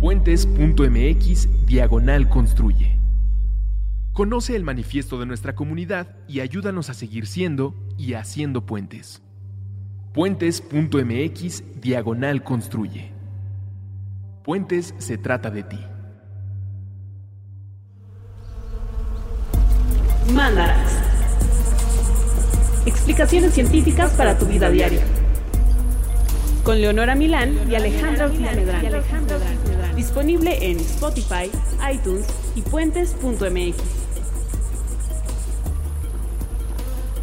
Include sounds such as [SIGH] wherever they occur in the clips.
Puentes.mx Diagonal Construye. Conoce el manifiesto de nuestra comunidad y ayúdanos a seguir siendo y haciendo puentes. Puentes.mx Diagonal Construye. Puentes se trata de ti. Mandarax. Explicaciones científicas para tu vida diaria. Con Leonora Milán y Alejandra Ortiz Medrano. Disponible en Spotify, iTunes y puentes.mx.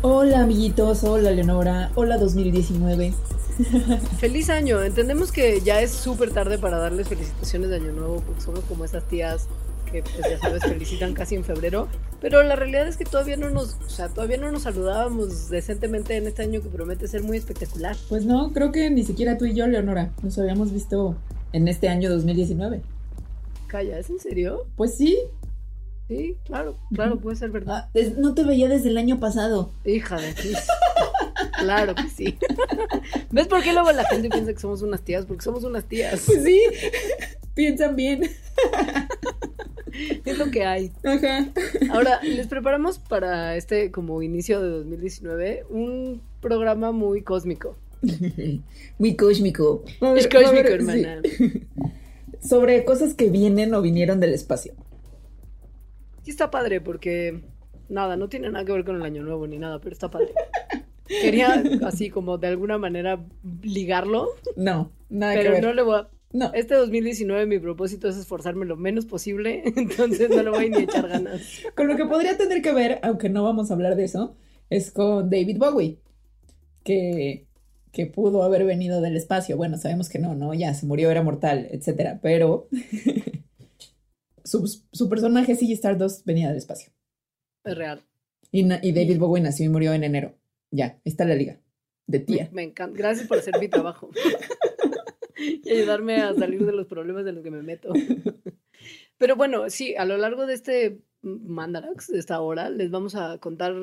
Hola amiguitos, hola Leonora, hola 2019. [LAUGHS] Feliz año. Entendemos que ya es súper tarde para darles felicitaciones de año nuevo porque somos como esas tías que pues ya sabes felicitan casi en febrero, pero la realidad es que todavía no nos, o sea, todavía no nos saludábamos decentemente en este año que promete ser muy espectacular. Pues no, creo que ni siquiera tú y yo, Leonora, nos habíamos visto en este año 2019. Calla, ¿es en serio? Pues sí. Sí, claro, claro, puede ser verdad. Ah, no te veía desde el año pasado. Hija de ti. Claro que sí. ¿Ves por qué luego la gente piensa que somos unas tías? Porque somos unas tías. Pues sí, piensan bien. [LAUGHS] Es lo que hay. Ajá. Ahora, [LAUGHS] les preparamos para este como inicio de 2019 un programa muy cósmico. [LAUGHS] Muy cósmico. Es cósmico, hermana. Sobre cosas que vienen o vinieron del espacio. Sí está padre porque nada, no tiene nada que ver con el año nuevo ni nada, pero está padre. Quería así como de alguna manera ligarlo. No, nada pero que ver. no le voy a... No. Este 2019 mi propósito es esforzarme lo menos posible, [LAUGHS] entonces no le voy ni a echar ganas. [LAUGHS] Con lo que podría tener que ver, aunque no vamos a hablar de eso, es con David Bowie, que, que pudo haber venido del espacio. Bueno, sabemos que no, ¿no? Ya se murió, era mortal, etcétera, pero [LAUGHS] su, su personaje Ziggy Stardust venía del espacio. Es real. Y, y David Bowie nació y murió en enero. Ya, ahí está la liga. De Me, tía. me encanta. Gracias por hacer mi trabajo. [LAUGHS] y ayudarme a salir de los problemas de los que me meto. [LAUGHS] Pero bueno, sí, a lo largo de este Mandarax, de esta hora, les vamos a contar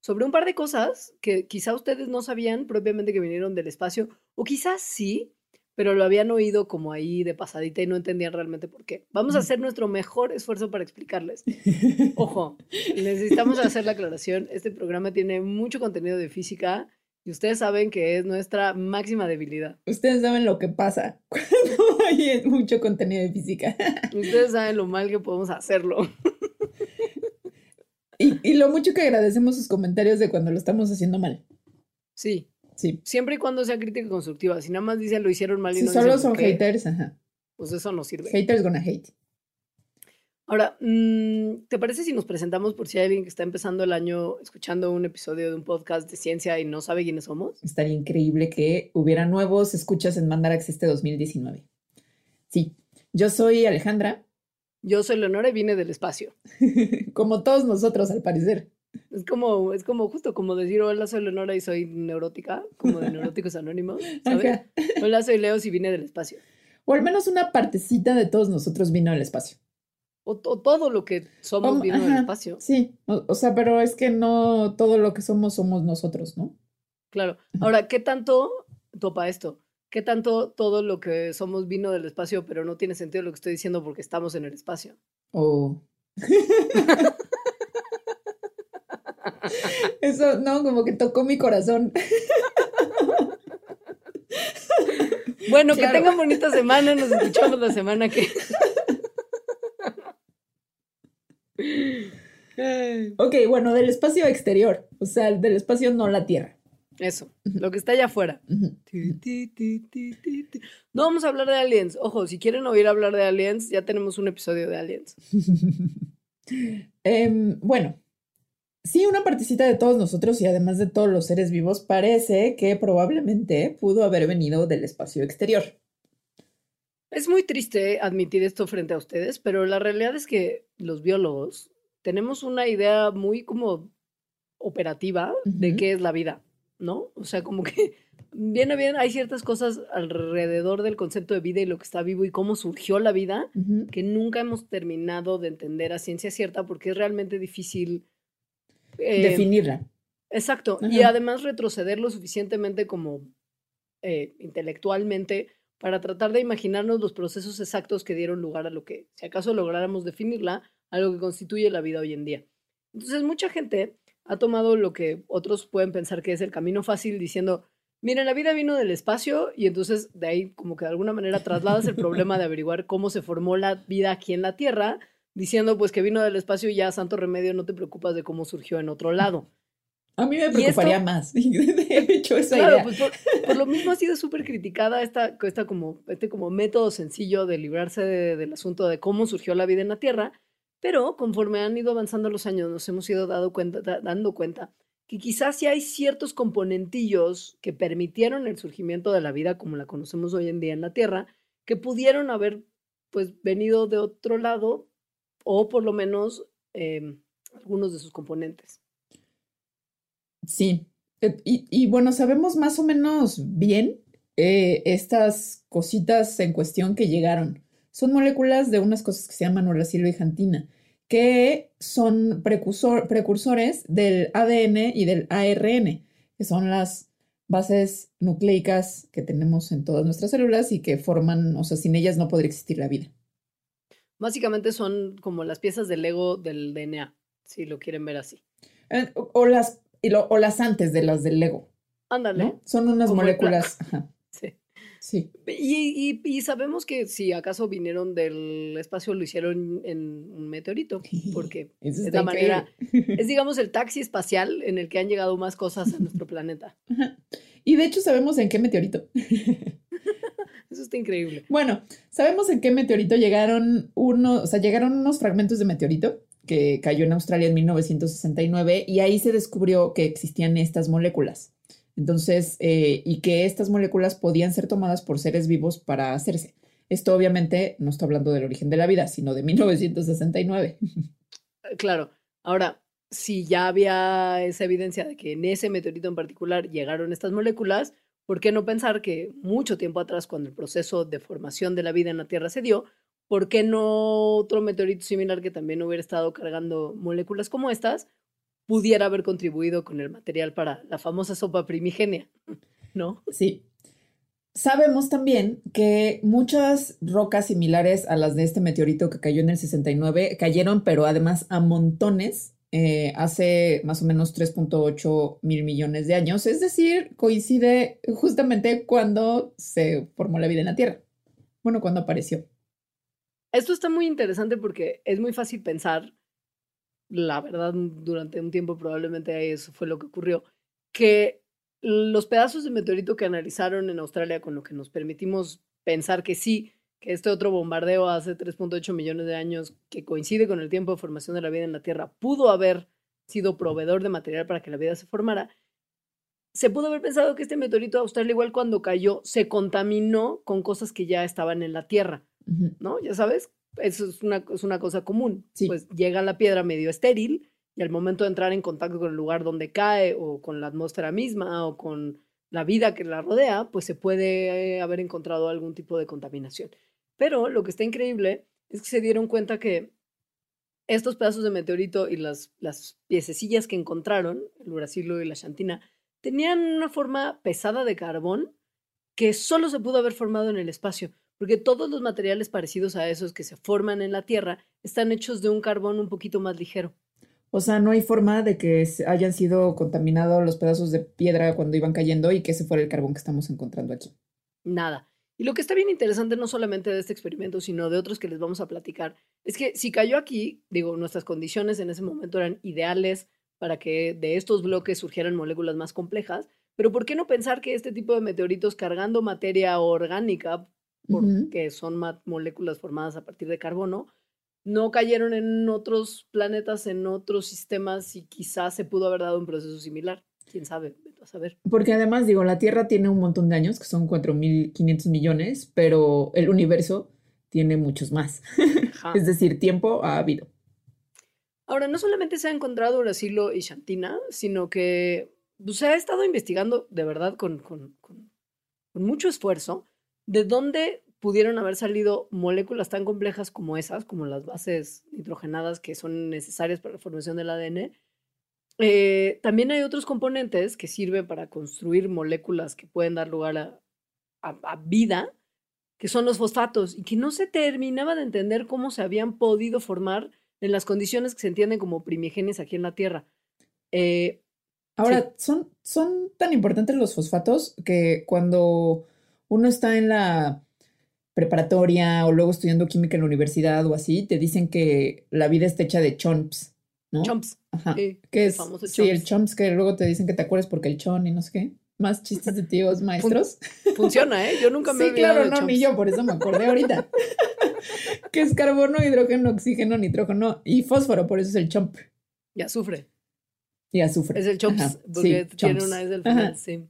sobre un par de cosas que quizá ustedes no sabían propiamente que vinieron del espacio, o quizás sí, pero lo habían oído como ahí de pasadita y no entendían realmente por qué. Vamos a hacer nuestro mejor esfuerzo para explicarles. [LAUGHS] Ojo, necesitamos hacer la aclaración. Este programa tiene mucho contenido de física y ustedes saben que es nuestra máxima debilidad. Ustedes saben lo que pasa [LAUGHS] cuando hay mucho contenido de física. [LAUGHS] Ustedes saben lo mal que podemos hacerlo. [LAUGHS] Y, y lo mucho que agradecemos sus comentarios de cuando lo estamos haciendo mal. Sí, Sí. siempre y cuando sea crítica constructiva. Si nada más dicen lo hicieron mal y Si no solo dicen son haters, ajá. pues eso no sirve. Haters gonna hate. Ahora, mm, ¿te parece si nos presentamos por si hay alguien que está empezando el año escuchando un episodio de un podcast de ciencia y no sabe quiénes somos? Estaría increíble que hubiera nuevos escuchas en Mandarax este 2019. Sí, yo soy Alejandra, Yo soy Leonora y vine del espacio. [LAUGHS] como todos nosotros al parecer. Es como, es como justo como decir, hola, soy Leonora y soy neurótica, como de [LAUGHS] Neuróticos Anónimos, ¿sabes? Hola, soy Leo y vine del espacio. O al menos una partecita de todos nosotros vino al espacio. O, o todo lo que somos vino del ajá, espacio. Sí, o, o sea, pero es que no todo lo que somos somos nosotros, ¿no? Claro. Ahora, ¿qué tanto topa esto? ¿Qué tanto todo lo que somos vino del espacio, pero no tiene sentido lo que estoy diciendo porque estamos en el espacio? O... [LAUGHS] Eso, no, como que tocó mi corazón. Bueno, Claro. que tengan bonita semana, nos escuchamos la semana que. Ok, bueno, del espacio exterior, o sea, del espacio no la Tierra. Eso, lo que está allá afuera. No vamos a hablar de aliens. Ojo, si quieren oír hablar de aliens, ya tenemos un episodio de aliens. [LAUGHS] Em, bueno, sí, una partecita de todos nosotros y además de todos los seres vivos parece que probablemente pudo haber venido del espacio exterior. Es muy triste admitir esto frente a ustedes, pero la realidad es que los biólogos tenemos una idea muy como operativa de qué es la vida, ¿no? O sea, como que [LAUGHS] bien a bien hay ciertas cosas alrededor del concepto de vida y lo que está vivo y cómo surgió la vida que nunca hemos terminado de entender a ciencia cierta porque es realmente difícil eh, Definirla. Exacto. Y además retroceder lo suficientemente como eh, intelectualmente para tratar de imaginarnos los procesos exactos que dieron lugar a lo que, si acaso lográramos definirla, a lo que constituye la vida hoy en día. Entonces, mucha gente ha tomado lo que otros pueden pensar que es el camino fácil diciendo, miren, la vida vino del espacio y entonces de ahí como que de alguna manera trasladas el problema de averiguar cómo se formó la vida aquí en la Tierra, diciendo pues que vino del espacio y ya santo remedio, no te preocupas de cómo surgió en otro lado. A mí me preocuparía más, [LAUGHS] de hecho, esa claro, idea. Pues por, lo mismo ha sido súper criticada esta, esta como, este como método sencillo de librarse de, del asunto de cómo surgió la vida en la Tierra, pero conforme han ido avanzando los años nos hemos ido dado cuenta, dando cuenta que quizás sí hay ciertos componentillos que permitieron el surgimiento de la vida como la conocemos hoy en día en la Tierra, que pudieron haber pues venido de otro lado o por lo menos eh, algunos de sus componentes. Sí, y, y, bueno, sabemos más o menos bien eh, estas cositas en cuestión que llegaron. Son moléculas de unas cosas que se llaman uracilo-hijantina, que son precursor, precursores del ADN y del ARN, que son las bases nucleicas que tenemos en todas nuestras células y que forman, o sea, sin ellas no podría existir la vida. Básicamente son como las piezas del Lego del DNA, si lo quieren ver así. Eh, o, o, las y lo, o las antes de las del Lego. Ándale. ¿no? Son unas moléculas. Ajá. [LAUGHS] Sí. Sí. Y, y, y, sabemos que si acaso vinieron del espacio, lo hicieron en un meteorito, porque Eso es la manera, es digamos el taxi espacial en el que han llegado más cosas a nuestro planeta. [LAUGHS] Ajá. Y de hecho sabemos en qué meteorito. [LAUGHS] Eso está increíble. Bueno, sabemos en qué meteorito llegaron uno, o sea, llegaron unos fragmentos de meteorito que cayó en Australia en 1969 y ahí se descubrió que existían estas moléculas. Entonces, eh, y que estas moléculas podían ser tomadas por seres vivos para hacerse. Esto obviamente no está hablando del origen de la vida, sino de 1969. [LAUGHS] Claro. Ahora, si ya había esa evidencia de que en ese meteorito en particular llegaron estas moléculas, ¿por qué no pensar que mucho tiempo atrás, cuando el proceso de formación de la vida en la Tierra se dio, ¿por qué no otro meteorito similar que también hubiera estado cargando moléculas como estas pudiera haber contribuido con el material para la famosa sopa primigenia? [LAUGHS] ¿No? Sí. Sabemos también que muchas rocas similares a las de este meteorito que cayó en el 69 cayeron, pero además a montones eh, hace más o menos 3.8 mil millones de años, es decir, coincide justamente cuando se formó la vida en la Tierra. Bueno, cuando apareció. Esto está muy interesante porque es muy fácil pensar, la verdad, durante un tiempo probablemente eso fue lo que ocurrió, que los pedazos de meteorito que analizaron en Australia con lo que nos permitimos pensar que sí, que este otro bombardeo hace 3.8 millones de años, que coincide con el tiempo de formación de la vida en la Tierra, pudo haber sido proveedor de material para que la vida se formara, se pudo haber pensado que este meteorito de Australia, igual cuando cayó, se contaminó con cosas que ya estaban en la Tierra. ¿No? Ya sabes, eso es una, es una cosa común. Sí. Pues llega la piedra medio estéril y al momento de entrar en contacto con el lugar donde cae o con la atmósfera misma o con la vida que la rodea, pues se puede eh, haber encontrado algún tipo de contaminación. Pero lo que está increíble es que se dieron cuenta que estos pedazos de meteorito y las, las piececillas que encontraron, el uracilo y la xantina, tenían una forma pesada de carbón que solo se pudo haber formado en el espacio porque todos los materiales parecidos a esos que se forman en la Tierra están hechos de un carbón un poquito más ligero. O sea, no hay forma de que hayan sido contaminados los pedazos de piedra cuando iban cayendo y que ese fuera el carbón que estamos encontrando aquí. Nada. Y lo que está bien interesante no solamente de este experimento, sino de otros que les vamos a platicar, es que si cayó aquí, digo, nuestras condiciones en ese momento eran ideales para que de estos bloques surgieran moléculas más complejas, pero ¿por qué no pensar que este tipo de meteoritos cargando materia orgánica porque uh -huh. son moléculas formadas a partir de carbono, no cayeron en otros planetas, en otros sistemas y quizás se pudo haber dado un proceso similar. ¿Quién sabe? A saber. Porque además, digo, la Tierra tiene un montón de años, que son 4.500 millones, pero el universo tiene muchos más. [LAUGHS] es decir, tiempo ha habido. Ahora, no solamente se ha encontrado Uracilo y Xantina, sino que pues, se ha estado investigando de verdad con, con, con, con mucho esfuerzo ¿De dónde pudieron haber salido moléculas tan complejas como esas, como las bases nitrogenadas que son necesarias para la formación del ADN? Eh, también hay otros componentes que sirven para construir moléculas que pueden dar lugar a a vida, que son los fosfatos, y que no se terminaba de entender cómo se habían podido formar en las condiciones que se entienden como primigenias aquí en la Tierra. Eh, Ahora, son, son tan importantes los fosfatos que cuando uno está en la preparatoria o luego estudiando química en la universidad o así, te dicen que la vida está hecha de chomps, ¿no? Chomps. Ajá. que es, sí, el chomps que luego te dicen que te acuerdes porque el chon y no sé qué más chistes de tíos maestros. [LAUGHS] Funciona, ¿eh? Yo nunca me he claro, no, ni yo, por eso me acordé ahorita. [LAUGHS] que es carbono, hidrógeno, oxígeno, nitrógeno y fósforo, por eso es el chomp. Y azufre. Y azufre. Es el chomps, porque tiene una vez del final, sí.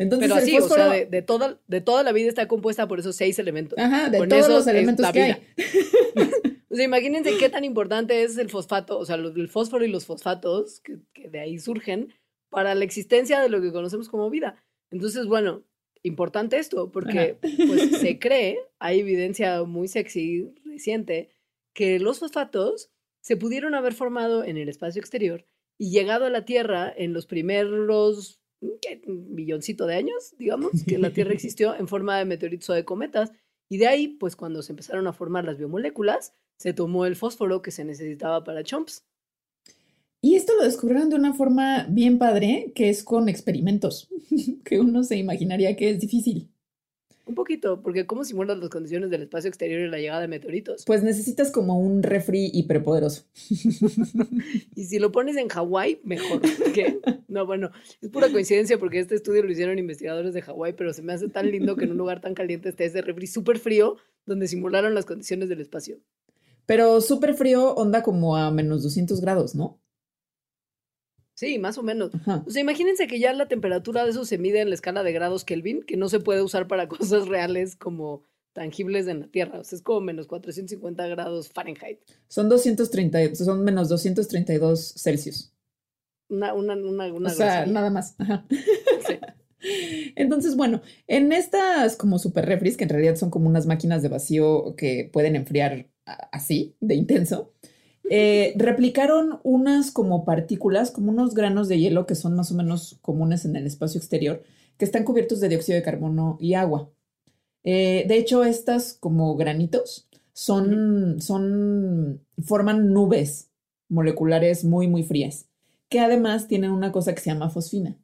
Entonces, Pero así, o sea, de, toda, de toda la vida está compuesta por esos seis elementos. Ajá, de todos los elementos que hay. [LAUGHS] o sea, imagínense qué tan importante es el fosfato, o sea, el fósforo y los fosfatos, que, que de ahí surgen, para la existencia de lo que conocemos como vida. Entonces, bueno, importante esto, porque pues, [LAUGHS] se cree, hay evidencia muy sexy reciente, que los fosfatos se pudieron haber formado en el espacio exterior y llegado a la Tierra en los primeros ¿qué? milloncito de años, digamos, que la Tierra [LAUGHS] existió en forma de meteoritos o de cometas. Y de ahí, pues cuando se empezaron a formar las biomoléculas, se tomó el fósforo que se necesitaba para chomps. Y esto lo descubrieron de una forma bien padre, que es con experimentos, [LAUGHS] que uno se imaginaría que es difícil. Un poquito, porque ¿cómo simulas las condiciones del espacio exterior y la llegada de meteoritos? Pues necesitas como un refri hiperpoderoso. [LAUGHS] y si lo pones en Hawái, mejor. ¿Qué? No, bueno, es pura coincidencia porque este estudio lo hicieron investigadores de Hawái, pero se me hace tan lindo que en un lugar tan caliente esté ese refri súper frío donde simularon las condiciones del espacio. Pero súper frío onda como a menos 200 grados, ¿no? Sí, más o menos. O sea, imagínense que ya la temperatura de eso se mide en la escala de grados Kelvin, que no se puede usar para [LAUGHS] cosas reales como tangibles en la Tierra. O sea, es como menos 450 grados Fahrenheit. Son 230, son menos 232 Celsius. Una, una, una, una O sea, nada más. [LAUGHS] Entonces, bueno, en estas como super refris, que en realidad son como unas máquinas de vacío que pueden enfriar así, de intenso, eh, replicaron unas como partículas, como unos granos de hielo que son más o menos comunes en el espacio exterior, que están cubiertos de dióxido de carbono y agua. Eh, de hecho, estas como granitos son, son, forman nubes moleculares muy, muy frías, que además tienen una cosa que se llama fosfina,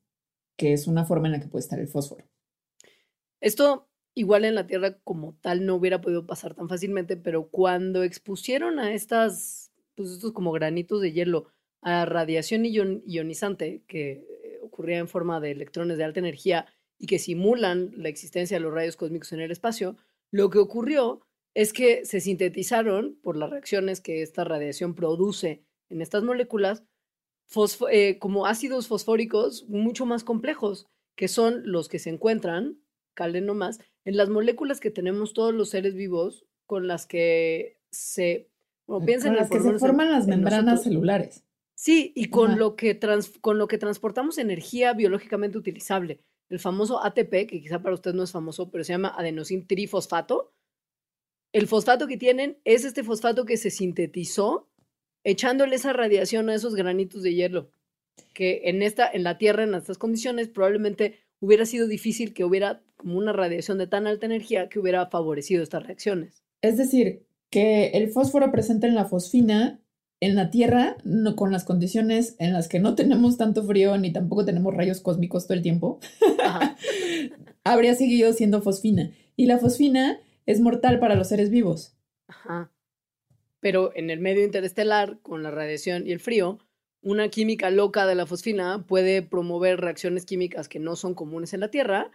que es una forma en la que puede estar el fósforo. Esto igual en la Tierra como tal no hubiera podido pasar tan fácilmente, pero cuando expusieron a estas pues estos como granitos de hielo a radiación ionizante que eh, ocurría en forma de electrones de alta energía y que simulan la existencia de los rayos cósmicos en el espacio, lo que ocurrió es que se sintetizaron por las reacciones que esta radiación produce en estas moléculas eh, como ácidos fosfóricos mucho más complejos, que son los que se encuentran, calen nomás, en las moléculas que tenemos todos los seres vivos con las que se o piensen en las que se forman las membranas celulares. Sí, y con lo, que con lo que transportamos energía biológicamente utilizable. El famoso ATP, que quizá para usted no es famoso, pero se llama adenosín trifosfato. El fosfato que tienen es este fosfato que se sintetizó echándole esa radiación a esos granitos de hielo, que en, esta, en la Tierra, en estas condiciones, probablemente hubiera sido difícil que hubiera como una radiación de tan alta energía que hubiera favorecido estas reacciones. Es decir, que el fósforo presente en la fosfina en la Tierra, no, con las condiciones en las que no tenemos tanto frío ni tampoco tenemos rayos cósmicos todo el tiempo, [LAUGHS] habría seguido siendo fosfina. Y la fosfina es mortal para los seres vivos. Ajá. Pero en el medio interestelar, con la radiación y el frío, una química loca de la fosfina puede promover reacciones químicas que no son comunes en la Tierra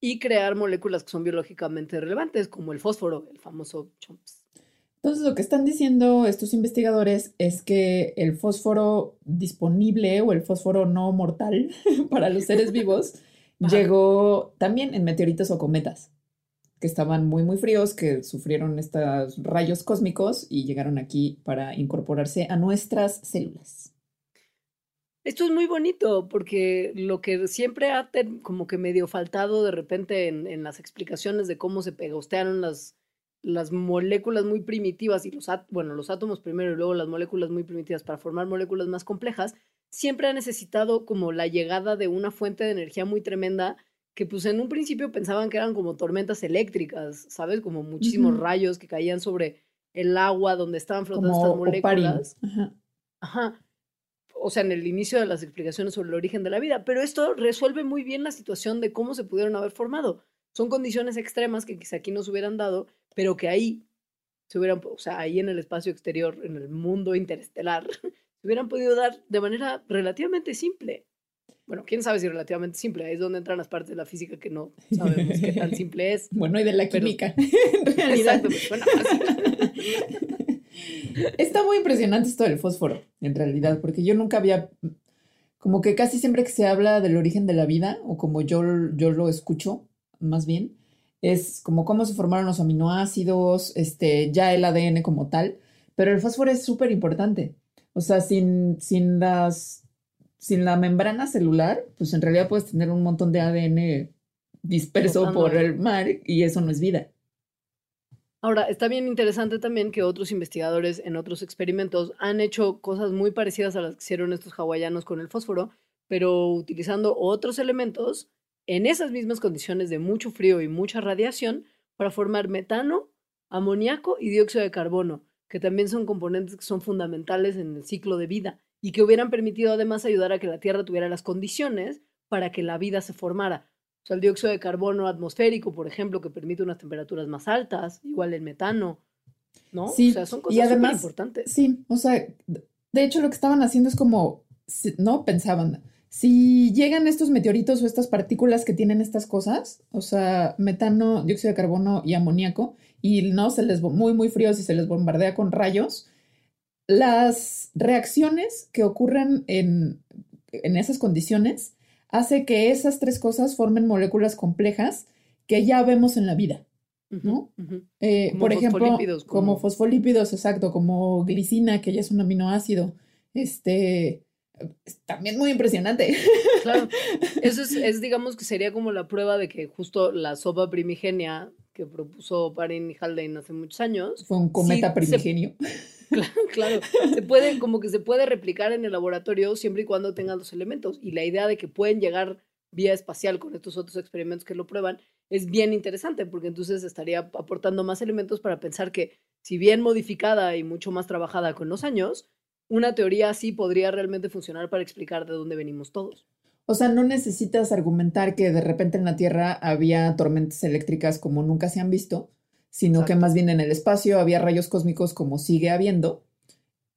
y crear moléculas que son biológicamente relevantes, como el fósforo, el famoso CHOMPS. Entonces, lo que están diciendo estos investigadores es que el fósforo disponible o el fósforo no mortal [LAUGHS] para los seres vivos [LAUGHS] llegó también en meteoritos o cometas, que estaban muy, muy fríos, que sufrieron estos rayos cósmicos y llegaron aquí para incorporarse a nuestras células. Esto es muy bonito porque lo que siempre ha como que medio faltado de repente en, en las explicaciones de cómo se pegostearon las las moléculas muy primitivas y los, bueno, los átomos primero y luego las moléculas muy primitivas para formar moléculas más complejas, siempre ha necesitado como la llegada de una fuente de energía muy tremenda que pues en un principio pensaban que eran como tormentas eléctricas, ¿sabes? Como muchísimos rayos que caían sobre el agua donde estaban flotando Como estas moléculas. Ajá. Ajá. O sea, en el inicio de las explicaciones sobre el origen de la vida. Pero esto resuelve muy bien la situación de cómo se pudieron haber formado. Son condiciones extremas que quizá aquí no se hubieran dado, pero que ahí se hubieran, o sea, ahí en el espacio exterior, en el mundo interestelar, [LAUGHS] se hubieran podido dar de manera relativamente simple. Bueno, quién sabe si relativamente simple. Ahí es donde entran las partes de la física que no sabemos qué tan [LAUGHS] simple es. Bueno, y de la Pero- química. en. [LAUGHS] Exacto, pues. Está muy impresionante esto del fósforo, en realidad, porque yo nunca había, como que casi siempre que se habla del origen de la vida, o como yo, yo lo escucho, más bien, es como cómo se formaron los aminoácidos, este, ya el ADN como tal, pero el fósforo es súper importante. O sea, sin, sin las, sin la membrana celular, pues en realidad puedes tener un montón de ADN disperso por el mar y eso no es vida. Ahora, está bien interesante también que otros investigadores en otros experimentos han hecho cosas muy parecidas a las que hicieron estos hawaianos con el fósforo, pero utilizando otros elementos en esas mismas condiciones de mucho frío y mucha radiación para formar metano, amoníaco y dióxido de carbono, que también son componentes que son fundamentales en el ciclo de vida y que hubieran permitido además ayudar a que la Tierra tuviera las condiciones para que la vida se formara. O sea, el dióxido de carbono atmosférico, por ejemplo, que permite unas temperaturas más altas, igual el metano, ¿no? Sí, o sea, son y cosas súper además- importantes. Sí, o sea, de hecho lo que estaban haciendo es como, ¿no? Pensaban, si llegan estos meteoritos o estas partículas que tienen estas cosas, o sea, metano, dióxido de carbono y amoníaco, y no se les, muy, muy fríos y se les bombardea con rayos, las reacciones que ocurren en, en esas condiciones hace que esas tres cosas formen moléculas complejas que ya vemos en la vida. ¿no? Eh, Como por ejemplo, como... como- fosfolípidos, exacto, como glicina, que ya es un aminoácido. Este, es también muy impresionante. Claro, [LAUGHS] eso es, es, digamos que sería como la prueba de que justo la sopa primigenia que propuso Parin y Haldane hace muchos años, Fue un cometa Sí, se- primigenio. [LAUGHS] claro, claro, se puede, como que se puede replicar en el laboratorio siempre y cuando tengan los elementos. Y la idea de que pueden llegar vía espacial con estos otros experimentos que lo prueban es bien interesante, porque entonces estaría aportando más elementos para pensar que, si bien modificada y mucho más trabajada con los años, una teoría así podría realmente funcionar para explicar de dónde venimos todos. O sea, no necesitas argumentar que de repente en la Tierra había tormentas eléctricas como nunca se han visto, sino que más bien en el espacio había rayos cósmicos como sigue habiendo,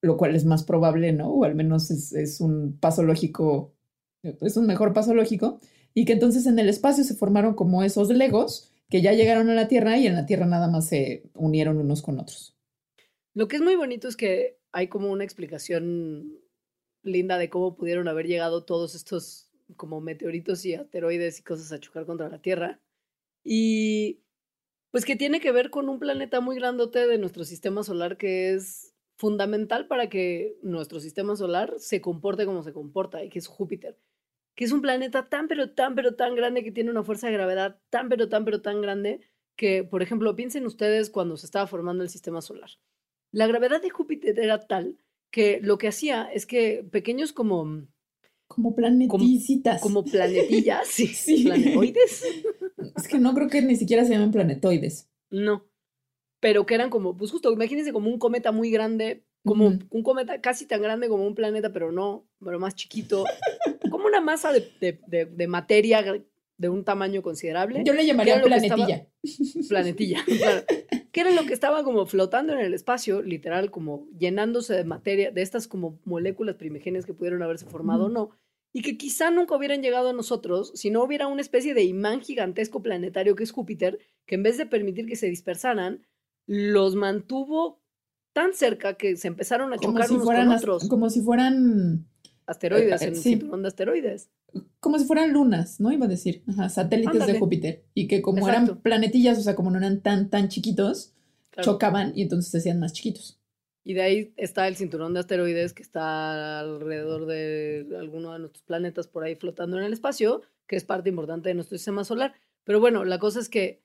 lo cual es más probable, ¿no? O al menos es, es un paso lógico, es un mejor paso lógico, y que entonces en el espacio se formaron como esos legos que ya llegaron a la Tierra y en la Tierra nada más se unieron unos con otros. Lo que es muy bonito es que hay como una explicación linda de cómo pudieron haber llegado todos estos como meteoritos y asteroides y cosas a chocar contra la Tierra. Y pues que tiene que ver con un planeta muy grandote de nuestro sistema solar que es fundamental para que nuestro sistema solar se comporte como se comporta y que es Júpiter, que es un planeta tan pero tan pero tan grande que tiene una fuerza de gravedad tan pero tan pero tan grande que, por ejemplo, piensen ustedes cuando se estaba formando el sistema solar. La gravedad de Júpiter era tal que lo que hacía es que pequeños como, Como planeticitas. como planetillas, [LAUGHS] sí, Sí. planetoides, Es que no creo que ni siquiera se llamen planetoides. no, pero que eran como, pues justo, imagínense como un cometa muy grande, como un cometa casi tan grande como un planeta, pero no, pero más chiquito, como una masa de, de- de- de materia de un tamaño considerable. Yo le llamaría estaba- planetilla. planetilla, [LAUGHS] [LAUGHS] claro, que era lo que estaba como flotando en el espacio, literal, como llenándose de materia, de estas como moléculas primigenias que pudieron haberse formado o no, y que quizá nunca hubieran llegado a nosotros si no hubiera una especie de imán gigantesco planetario que es Júpiter, que en vez de permitir que se dispersaran, los mantuvo tan cerca que se empezaron a Como chocar si unos fueran con as- otros. como si fueran asteroides, eh, en sí. cinturón de asteroides. como si fueran lunas, ¿no? Iba a decir, Ajá, satélites de Ándale. Júpiter. Y que como Exacto. eran planetillas, o sea, como no eran tan, tan chiquitos, Claro. chocaban y entonces se hacían más chiquitos. Y de ahí está el cinturón de asteroides que está alrededor de alguno de nuestros planetas por ahí flotando en el espacio, que es parte importante de nuestro sistema solar. Pero bueno, la cosa es que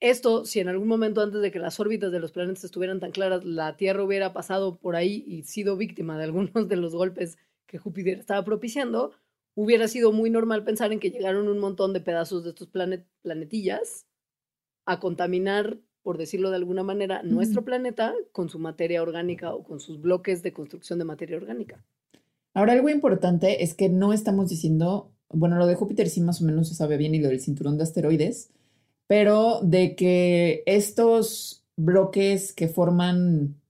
esto, si en algún momento antes de que las órbitas de los planetas estuvieran tan claras, la Tierra hubiera pasado por ahí y sido víctima de algunos de los golpes que Júpiter estaba propiciando, hubiera sido muy normal pensar en que llegaron un montón de pedazos de estos planetillas a contaminar, por decirlo de alguna manera, nuestro planeta con su materia orgánica o con sus bloques de construcción de materia orgánica. Ahora, algo importante es que no estamos diciendo, bueno, lo de Júpiter sí más o menos se sabe bien y lo del cinturón de asteroides, pero de que estos bloques que forman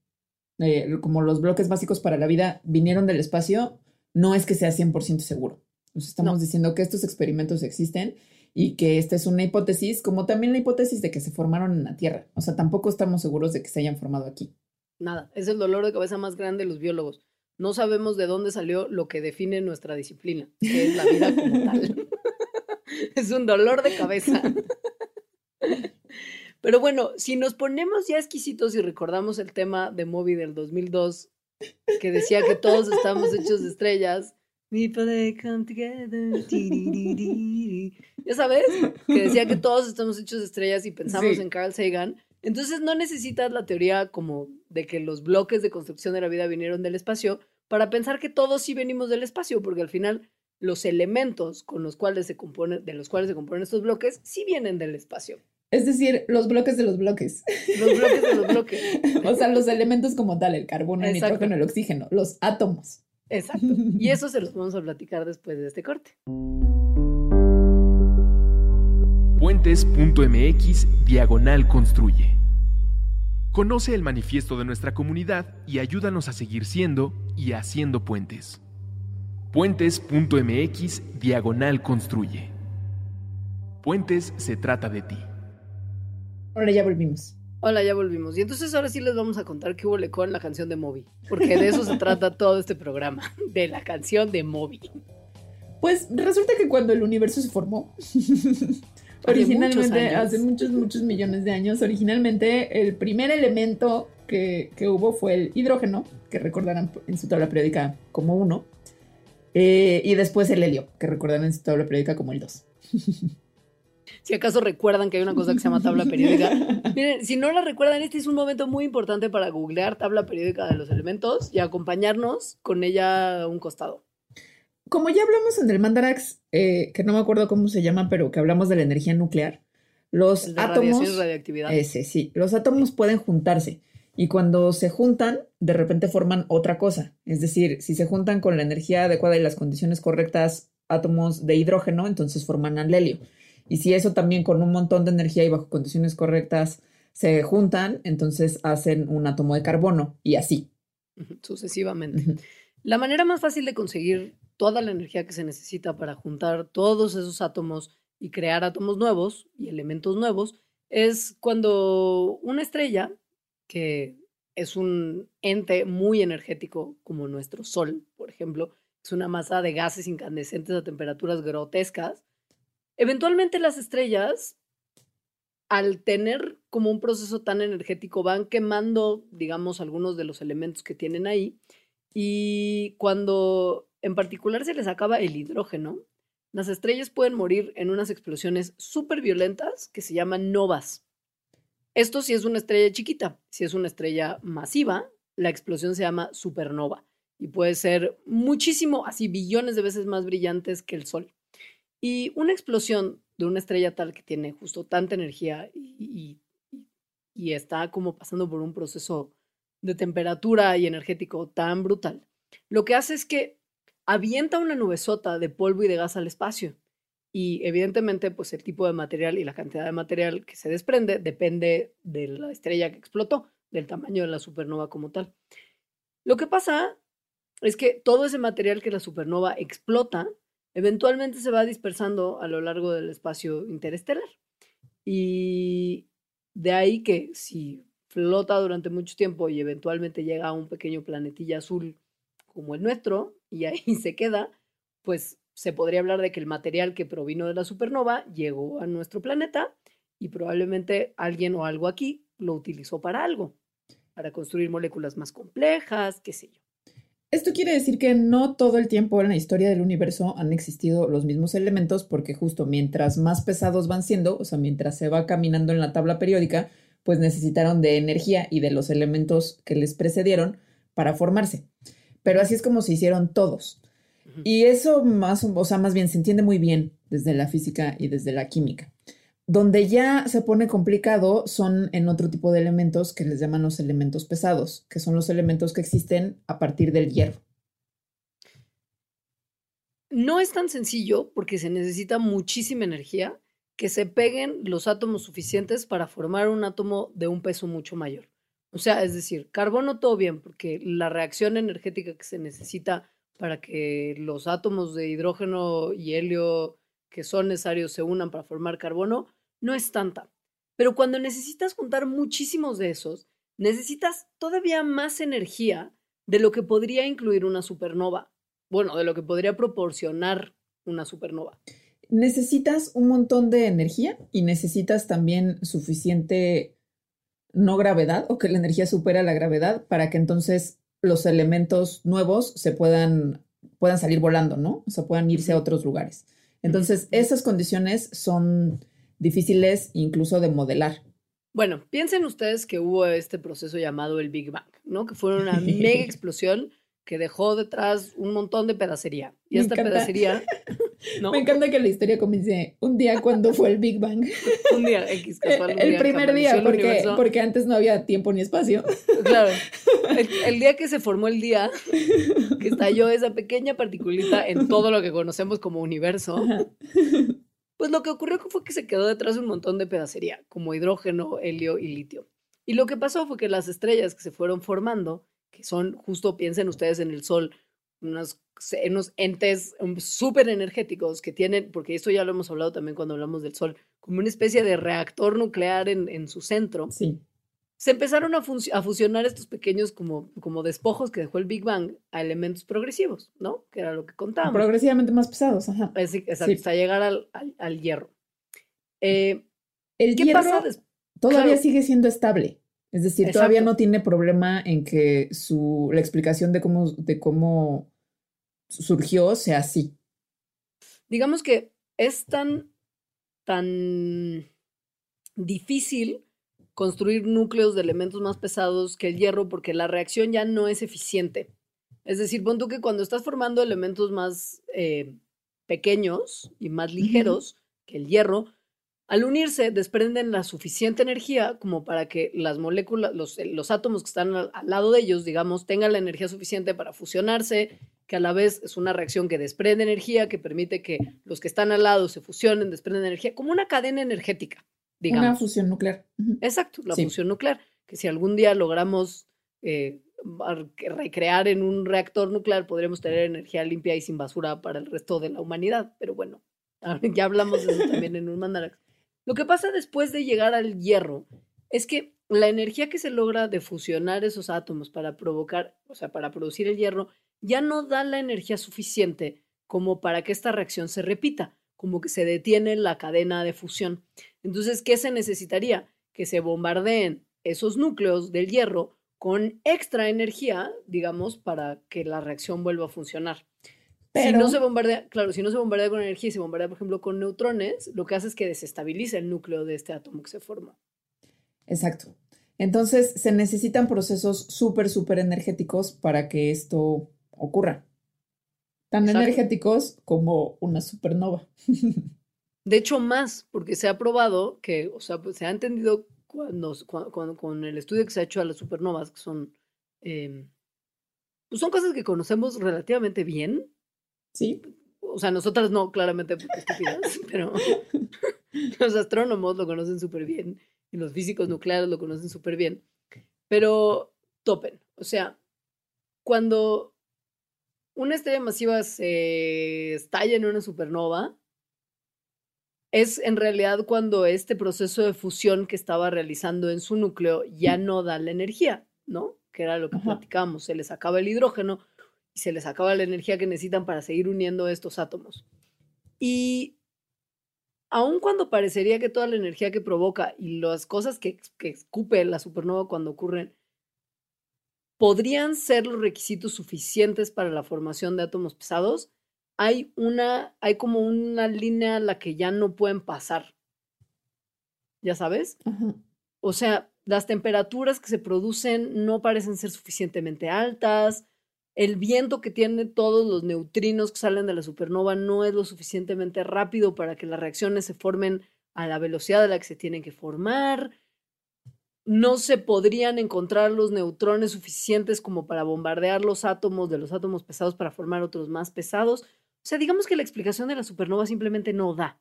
eh, como los bloques básicos para la vida vinieron del espacio, no es que sea 100% seguro. Nos estamos diciendo que estos experimentos existen y que esta es una hipótesis, como también la hipótesis de que se formaron en la Tierra. O sea, tampoco estamos seguros de que se hayan formado aquí. Nada, es el dolor de cabeza más grande de los biólogos. No sabemos de dónde salió lo que define nuestra disciplina, que es la vida como tal. [LAUGHS] es un dolor de cabeza. [LAUGHS] Pero bueno, si nos ponemos ya exquisitos y recordamos el tema de Moby del 2002, que decía que todos estamos hechos de estrellas. Ya sabes, que decía que todos estamos hechos de estrellas y pensamos en Carl Sagan. Entonces no necesitas la teoría como de que los bloques de construcción de la vida vinieron del espacio para pensar que todos sí venimos del espacio, porque al final los elementos con los cuales se compone, de los cuales se componen estos bloques sí vienen del espacio. Es decir, los bloques de los bloques. Los bloques de los bloques. [LAUGHS] o sea, los elementos como tal, el carbono, el nitrógeno, el oxígeno, los átomos. Exacto. Y [LAUGHS] eso se los vamos a platicar después de este corte. Puentes.mx Diagonal Construye. Conoce el manifiesto de nuestra comunidad y ayúdanos a seguir siendo y haciendo puentes. Puentes.mx Diagonal Construye. Puentes se trata de ti. Ahora ya volvimos. Hola, ya volvimos. Y entonces ahora sí les vamos a contar qué hubo con la canción de Moby. Porque de eso se trata [LAUGHS] todo este programa. De la canción de Moby. Pues resulta que cuando el universo se formó, [LAUGHS] originalmente, hace muchos, muchos millones de años, originalmente el primer elemento que, hubo fue el hidrógeno, que recordarán en su tabla periódica como uno, eh, y después el helio, que recordarán en su tabla periódica como el dos. [LAUGHS] [LAUGHS] Si acaso recuerdan que hay una cosa que se llama tabla periódica. [LAUGHS] Miren, si no la recuerdan, este es un momento muy importante para googlear tabla periódica de los elementos y acompañarnos con ella a un costado. Como ya hablamos en el Mandarax, eh, que no me acuerdo cómo se llama, pero que hablamos de la energía nuclear, los átomos. Y radioactividad. Ese, sí. Los átomos pueden juntarse. Y cuando se juntan, de repente forman otra cosa. Es decir, si se juntan con la energía adecuada y las condiciones correctas, átomos de hidrógeno, entonces forman al helio. Y si eso también con un montón de energía y bajo condiciones correctas se juntan, entonces hacen un átomo de carbono y así. Sucesivamente. La manera más fácil de conseguir toda la energía que se necesita para juntar todos esos átomos y crear átomos nuevos y elementos nuevos es cuando una estrella, que es un ente muy energético como nuestro Sol, por ejemplo, es una masa de gases incandescentes a temperaturas grotescas, Eventualmente las estrellas, al tener como un proceso tan energético, van quemando, digamos, algunos de los elementos que tienen ahí. Y cuando en particular se les acaba el hidrógeno, las estrellas pueden morir en unas explosiones súper violentas que se llaman novas. Esto si es una estrella chiquita. Si es una estrella masiva, la explosión se llama supernova y puede ser muchísimo, así billones de veces más brillantes que el Sol. Y una explosión de una estrella tal que tiene justo tanta energía y, está como pasando por un proceso de temperatura y energético tan brutal, lo que hace es que avienta una nubesota de polvo y de gas al espacio. Y evidentemente, pues el tipo de material y la cantidad de material que se desprende depende de la estrella que explotó, del tamaño de la supernova como tal. Lo que pasa es que todo ese material que la supernova explota eventualmente se va dispersando a lo largo del espacio interestelar. Y de ahí que si flota durante mucho tiempo y eventualmente llega a un pequeño planetilla azul como el nuestro y ahí [LAUGHS] se queda, pues se podría hablar de que el material que provino de la supernova llegó a nuestro planeta y probablemente alguien o algo aquí lo utilizó para algo, para construir moléculas más complejas, qué sé yo. Esto quiere decir que no todo el tiempo en la historia del universo han existido los mismos elementos porque justo mientras más pesados van siendo, o sea, mientras se va caminando en la tabla periódica, pues necesitaron de energía y de los elementos que les precedieron para formarse. Pero así es como se hicieron todos. Y eso más, o sea, más bien se entiende muy bien desde la física y desde la química. Donde ya se pone complicado son en otro tipo de elementos que les llaman los elementos pesados, que son los elementos que existen a partir del hierro. No es tan sencillo porque se necesita muchísima energía que se peguen los átomos suficientes para formar un átomo de un peso mucho mayor. O sea, es decir, carbono todo bien, porque la reacción energética que se necesita para que los átomos de hidrógeno y helio que son necesarios se unan para formar carbono, no es tanta. Pero cuando necesitas juntar muchísimos de esos, necesitas todavía más energía de lo que podría incluir una supernova. Bueno, de lo que podría proporcionar una supernova. Necesitas un montón de energía y necesitas también suficiente no gravedad o que la energía supera la gravedad para que entonces los elementos nuevos se puedan, puedan salir volando, ¿no? O sea, puedan irse a otros lugares. Entonces, esas condiciones son difíciles incluso de modelar. Bueno, piensen ustedes que hubo este proceso llamado el Big Bang, ¿no? Que fue una [LAUGHS] mega explosión que dejó detrás un montón de pedacería. Y esta pedacería [LAUGHS] Me encanta que la historia comience un día cuando fue el Big Bang. [LAUGHS] un día X casual. el primer día, porque, porque antes no había tiempo ni espacio. Claro. El, día que se formó el día, que estalló esa pequeña particulita en todo lo que conocemos como universo, pues lo que ocurrió fue que se quedó detrás un montón de pedacería, como hidrógeno, helio y litio. Y lo que pasó fue que las estrellas que se fueron formando, que son, justo piensen ustedes en el Sol, unos, unos entes um, súper energéticos que tienen, porque esto ya lo hemos hablado también cuando hablamos del Sol, como una especie de reactor nuclear en, en su centro. Sí. Se empezaron a, a, fusionar estos pequeños como, como despojos que dejó el Big Bang a elementos progresivos, ¿no? Que era lo que contábamos. Progresivamente más pesados, ajá. exacto, hasta llegar al, al, hierro. Eh, el ¿Qué hierro pasa todavía sigue siendo estable. Es decir, todavía no tiene problema en que su, la explicación de cómo, de cómo surgió sea así. Digamos que es tan, tan difícil construir núcleos de elementos más pesados que el hierro porque la reacción ya no es eficiente. Es decir, pon tú que cuando estás formando elementos más eh, pequeños y más ligeros que el hierro, al unirse, desprenden la suficiente energía como para que las moléculas, los, eh, los átomos que están al, lado de ellos, digamos, tengan la energía suficiente para fusionarse, que a la vez es una reacción que desprende energía, que permite que los que están al lado se fusionen, desprenden energía, como una cadena energética, digamos. Una fusión nuclear. Exacto, la fusión nuclear, que si algún día logramos eh, recrear en un reactor nuclear, podremos tener energía limpia y sin basura para el resto de la humanidad. Pero bueno, [LAUGHS] ya hablamos de eso también en un mandarax. Lo que pasa después de llegar al hierro es que la energía que se logra de fusionar esos átomos para provocar, o sea, para producir el hierro, ya no da la energía suficiente como para que esta reacción se repita, como que se detiene la cadena de fusión. Entonces, ¿qué se necesitaría? Que se bombardeen esos núcleos del hierro con extra energía, digamos, para que la reacción vuelva a funcionar si no se bombardea, claro, si no se bombardea con energía y se bombardea, por ejemplo, con neutrones, lo que hace es que desestabiliza el núcleo de este átomo que se forma. Exacto. Entonces, se necesitan procesos súper, súper energéticos para que esto ocurra. Tan energéticos como una supernova. [LAUGHS] De hecho, más, porque se ha probado que, o sea, pues, se ha entendido cuando, con el estudio que se ha hecho a las supernovas, que son, em, pues son cosas que conocemos relativamente bien, Sí. O sea, nosotras no, claramente estúpidas, [LAUGHS] pero [LAUGHS] los astrónomos lo conocen súper bien y los físicos nucleares lo conocen súper bien. Pero topen, o sea, cuando una estrella masiva se estalla en una supernova, es en realidad cuando este proceso de fusión que estaba realizando en su núcleo ya no da la energía, ¿no? Que era lo que platicamos, se les acaba el hidrógeno, y se les acaba la energía que necesitan para seguir uniendo estos átomos. Y aun cuando parecería que toda la energía que provoca y las cosas que, que escupe la supernova cuando ocurren podrían ser los requisitos suficientes para la formación de átomos pesados, hay una, hay como una línea a la que ya no pueden pasar. ¿Ya sabes? O sea, las temperaturas que se producen no parecen ser suficientemente altas, el viento que tienen todos los neutrinos que salen de la supernova no es lo suficientemente rápido para que las reacciones se formen a la velocidad a la que se tienen que formar. No se podrían encontrar los neutrones suficientes como para bombardear los átomos de los átomos pesados para formar otros más pesados. O sea, digamos que la explicación de la supernova simplemente no da.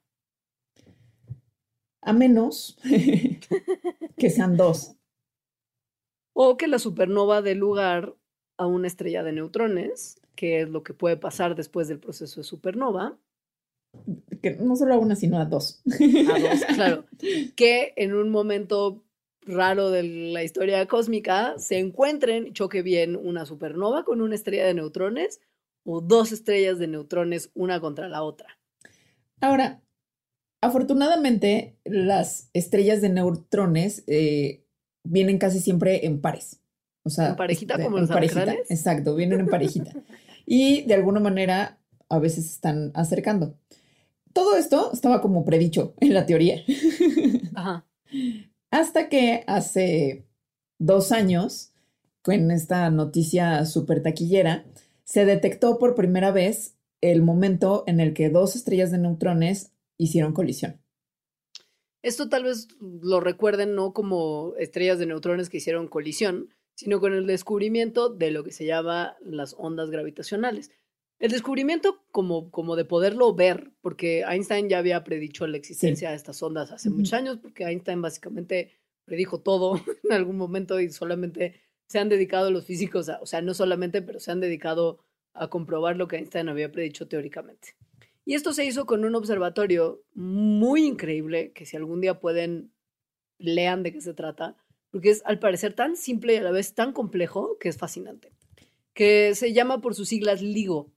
A menos [LAUGHS] que sean dos. O que la supernova dé lugar a una estrella de neutrones, que es lo que puede pasar después del proceso de supernova. Que no solo a una, sino a dos. A dos, claro. [LAUGHS] Que en un momento raro de la historia cósmica se encuentren choque bien una supernova con una estrella de neutrones o dos estrellas de neutrones una contra la otra. Ahora, afortunadamente, las estrellas de neutrones eh, vienen casi siempre en pares. O sea, ¿En parejita este, como en los parejita, alacranes? Exacto, vienen en parejita. [LAUGHS] y de alguna manera a veces están acercando. Todo esto estaba como predicho en la teoría. Ajá. [LAUGHS] Hasta que hace dos años, con esta noticia súper taquillera, se detectó por primera vez el momento en el que dos estrellas de neutrones hicieron colisión. Esto tal vez lo recuerden no como estrellas de neutrones que hicieron colisión, sino con el descubrimiento de lo que se llama las ondas gravitacionales. El descubrimiento como, como de poderlo ver, porque Einstein ya había predicho la existencia de estas ondas hace muchos años, porque Einstein básicamente predijo todo [LAUGHS] en algún momento y solamente se han dedicado los físicos, a, o sea, no solamente, pero se han dedicado a comprobar lo que Einstein había predicho teóricamente. Y esto se hizo con un observatorio muy increíble, que si algún día pueden, lean de qué se trata, porque es al parecer tan simple y a la vez tan complejo que es fascinante, que se llama por sus siglas LIGO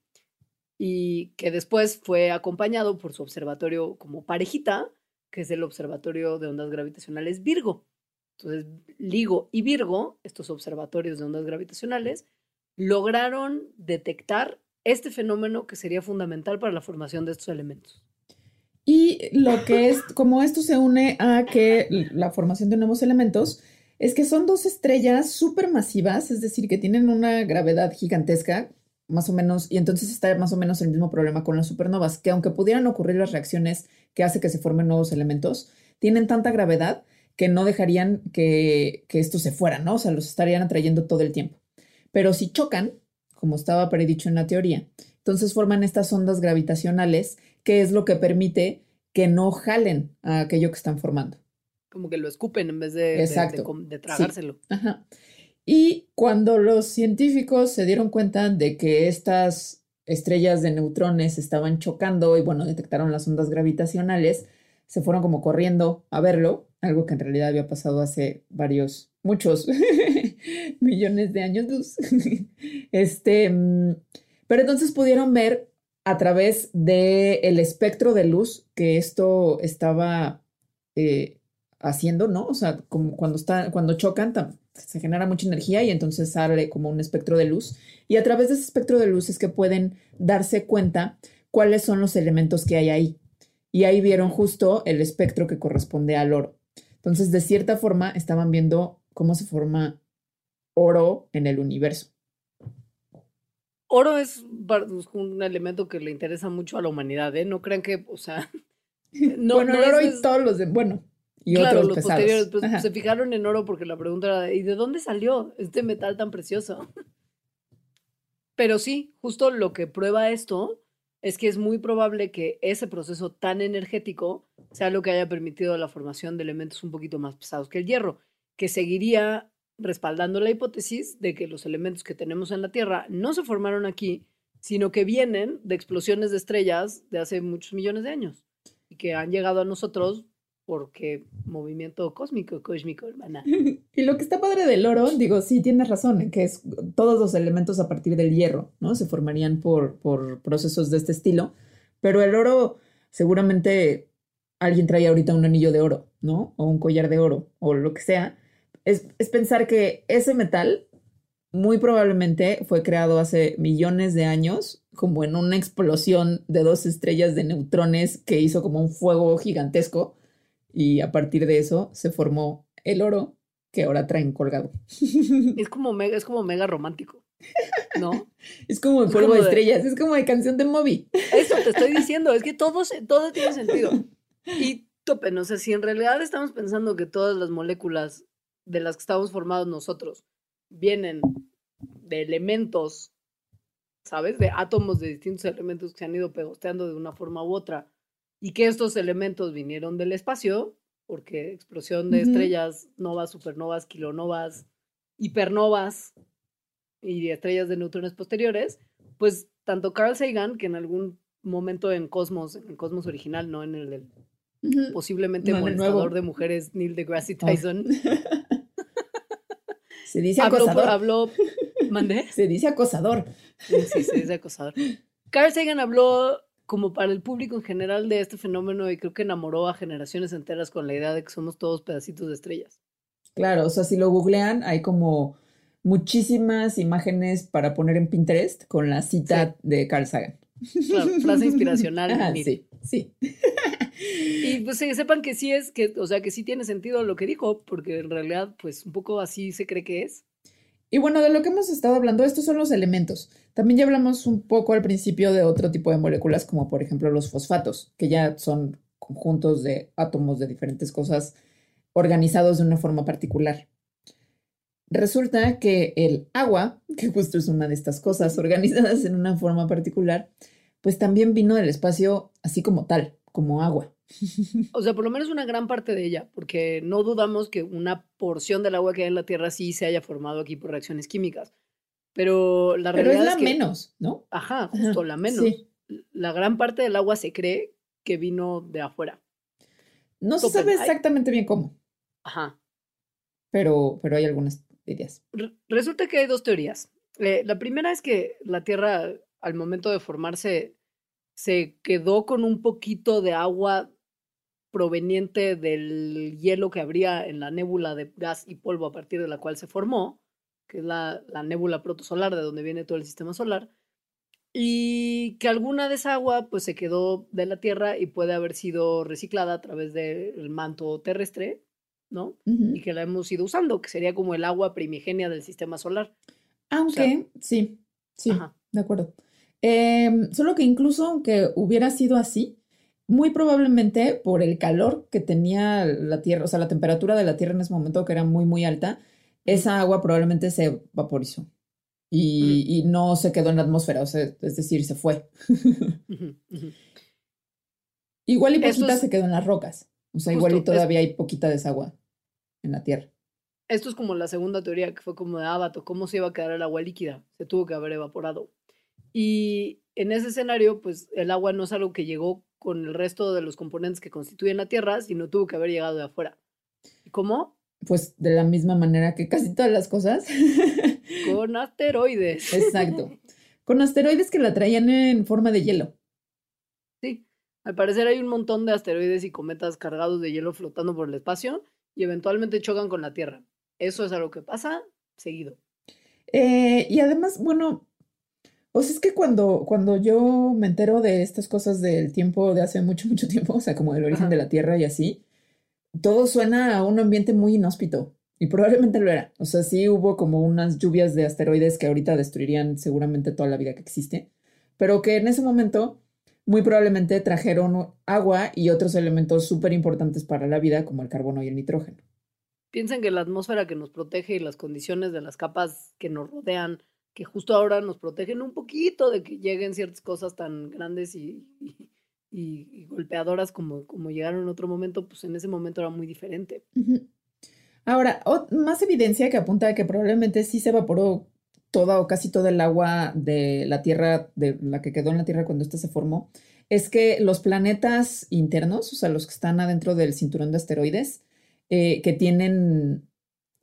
y que después fue acompañado por su observatorio como parejita, que es el Observatorio de Ondas Gravitacionales Virgo. Entonces, LIGO y Virgo, estos observatorios de ondas gravitacionales, lograron detectar este fenómeno que sería fundamental para la formación de estos elementos. Y lo que es, como esto se une a que la formación de nuevos elementos, es que son dos estrellas supermasivas, es decir, que tienen una gravedad gigantesca, más o menos, y entonces está más o menos el mismo problema con las supernovas, que aunque pudieran ocurrir las reacciones que hace que se formen nuevos elementos, tienen tanta gravedad que no dejarían que, que estos se fueran, ¿no? O sea, los estarían atrayendo todo el tiempo. Pero si chocan, como estaba predicho en la teoría, entonces forman estas ondas gravitacionales, que es lo que permite que no jalen a aquello que están formando. Como que lo escupen en vez de, de- de Exacto. com- de tragárselo. Ajá. Y cuando los científicos se dieron cuenta de que estas estrellas de neutrones estaban chocando y bueno, detectaron las ondas gravitacionales, se fueron como corriendo a verlo, algo que en realidad había pasado hace varios, muchos [LAUGHS] millones de años. [LAUGHS] Este, mm, pero entonces pudieron ver a través del espectro de luz que esto estaba eh, haciendo, ¿no? O sea, como cuando, está, cuando chocan se genera mucha energía y entonces sale como un espectro de luz. Y a través de ese espectro de luz es que pueden darse cuenta cuáles son los elementos que hay ahí. Y ahí vieron justo el espectro que corresponde al oro. Entonces, de cierta forma, estaban viendo cómo se forma oro en el universo. Oro es par- es un elemento que le interesa mucho a la humanidad, ¿eh? No crean que, o sea, [LAUGHS] no, bueno, no el oro es- y todos los de, bueno, y claro, otros los pesados. posteriores, pues, Ajá. se fijaron en oro porque la pregunta era, ¿y de dónde salió este metal tan precioso? [LAUGHS] Pero sí, justo lo que prueba esto es que es muy probable que ese proceso tan energético sea lo que haya permitido la formación de elementos un poquito más pesados que el hierro, que seguiría respaldando la hipótesis de que los elementos que tenemos en la Tierra no se formaron aquí, sino que vienen de explosiones de estrellas de hace muchos millones de años y que han llegado a nosotros porque movimiento cósmico, cósmico, hermana. [LAUGHS] Y lo que está padre del oro, digo, sí, tienes razón, en que es todos los elementos a partir del hierro, ¿no? Se formarían por, por procesos de este estilo, pero el oro, seguramente alguien trae ahorita un anillo de oro, ¿no? O un collar de oro, o lo que sea. Es, es pensar que ese metal muy probablemente fue creado hace millones de años, como en una explosión de dos estrellas de neutrones que hizo como un fuego gigantesco, y a partir de eso se formó el oro que ahora traen colgado. [LAUGHS] Es como mega, es como mega romántico. ¿No? [LAUGHS] Es como el polvo como de de- estrellas, es como de canción de Moby. [LAUGHS] Eso te estoy diciendo, es que todo, todo tiene sentido. Y tope, no sé, si en realidad estamos pensando que todas las moléculas de las que estamos formados nosotros vienen de elementos, ¿sabes? De átomos de distintos elementos que se han ido pegosteando de una forma u otra, y que estos elementos vinieron del espacio, porque explosión de estrellas, novas, supernovas, kilonovas, hipernovas y estrellas de neutrones posteriores, pues tanto Carl Sagan, que en algún momento en Cosmos, en el Cosmos original, no en el del posiblemente No, molestador nuevo. de mujeres Neil deGrasse Ah. Tyson, [LAUGHS] Se dice habló, acosador. habló, mandé, Se dice acosador. sí, sí, se dice acosador. Carl Sagan habló como para el público en general de este fenómeno y creo que enamoró a generaciones enteras con la idea de que somos todos pedacitos de estrellas. Claro, o sea, si lo googlean, hay como muchísimas imágenes para poner en Pinterest con la cita de Carl Sagan. Claro, frase inspiracional. [LAUGHS] Ah, sí, sí. Y pues que sepan que sí es, que, o sea, que sí tiene sentido lo que dijo, porque en realidad, pues un poco así se cree que es. Y bueno, de lo que hemos estado hablando, estos son los elementos. También ya hablamos un poco al principio de otro tipo de moléculas, como por ejemplo los fosfatos, que ya son conjuntos de átomos de diferentes cosas organizados de una forma particular. Resulta que el agua, [LAUGHS] que justo es una de estas cosas organizadas en una forma particular, pues también vino del espacio así como tal, como agua. O sea, por lo menos una gran parte de ella, porque no dudamos que una porción del agua que hay en la Tierra sí se haya formado aquí por reacciones químicas. Pero la Pero realidad es la es que, menos, ¿no? ajá, Ajá, justo la menos. sí. La gran parte del agua se cree que vino de afuera. No se sabe hay- exactamente bien cómo, Ajá. pero, pero hay algunas ideas. Re- Resulta que hay dos teorías. Eh, la primera es que la Tierra, al momento de formarse, se quedó con un poquito de agua proveniente del hielo que habría en la nébula de gas y polvo a partir de la cual se formó, que es la, la nébula protosolar, de donde viene todo el sistema solar, y que alguna de esa agua pues se quedó de la Tierra y puede haber sido reciclada a través del manto terrestre, ¿no? Y que la hemos ido usando, que sería como el agua primigenia del sistema solar. Aunque, sí, sí, Ajá. de acuerdo. Em, solo que incluso aunque hubiera sido así, muy probablemente por el calor que tenía la Tierra, o sea, la temperatura de la Tierra en ese momento, que era muy, muy alta, esa agua probablemente se vaporizó y, y no se quedó en la atmósfera, o sea, es decir, se fue. Igual y poquita es- se quedó en las rocas, o sea, Justo, igual y es- todavía hay poquita de esa agua en la Tierra. Esto es como la segunda teoría, que fue como de Abato, ¿cómo se iba a quedar el agua líquida? Se tuvo que haber evaporado. Y en ese escenario, pues el agua no es algo que llegó con el resto de los componentes que constituyen la Tierra, sino tuvo que haber llegado de afuera. ¿Y ¿Cómo? Pues de la misma manera que casi todas las cosas. [LAUGHS] Con asteroides. Exacto. Con asteroides que la traían en forma de hielo. Sí, al parecer hay un montón de asteroides y cometas cargados de hielo flotando por el espacio y eventualmente chocan con la Tierra. Eso es algo que pasa seguido. Eh, y además, bueno, o sea, es que cuando, cuando yo me entero de estas cosas del tiempo de hace mucho, mucho tiempo, o sea, como del origen Ajá. de la Tierra y así, todo suena a un ambiente muy inhóspito. Y probablemente lo era. O sea, sí hubo como unas lluvias de asteroides que ahorita destruirían seguramente toda la vida que existe, pero que en ese momento muy probablemente trajeron agua y otros elementos súper importantes para la vida, como el carbono y el nitrógeno. Piensen que la atmósfera que nos protege y las condiciones de las capas que nos rodean, que justo ahora nos protegen un poquito de que lleguen ciertas cosas tan grandes y, golpeadoras como, como llegaron en otro momento, pues en ese momento era muy diferente. Ahora, más evidencia que apunta a que probablemente sí se evaporó toda o casi toda el agua de la Tierra, de la que quedó en la Tierra cuando ésta se formó, es que los planetas internos, o sea, los que están adentro del cinturón de asteroides, eh, que tienen,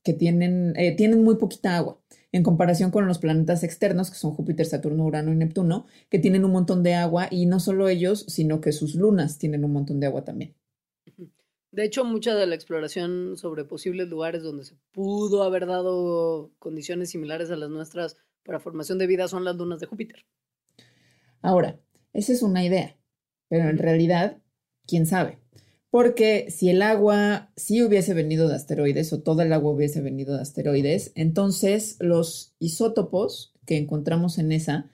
que tienen, eh, tienen muy poquita agua en comparación con los planetas externos, que son Júpiter, Saturno, Urano y Neptuno, que tienen un montón de agua y no solo ellos, sino que sus lunas tienen un montón de agua también. De hecho, mucha de la exploración sobre posibles lugares donde se pudo haber dado condiciones similares a las nuestras para formación de vida son las lunas de Júpiter. Ahora, esa es una idea, pero en realidad, quién sabe. Porque si el agua sí hubiese venido de asteroides o toda el agua hubiese venido de asteroides, entonces los isótopos que encontramos en esa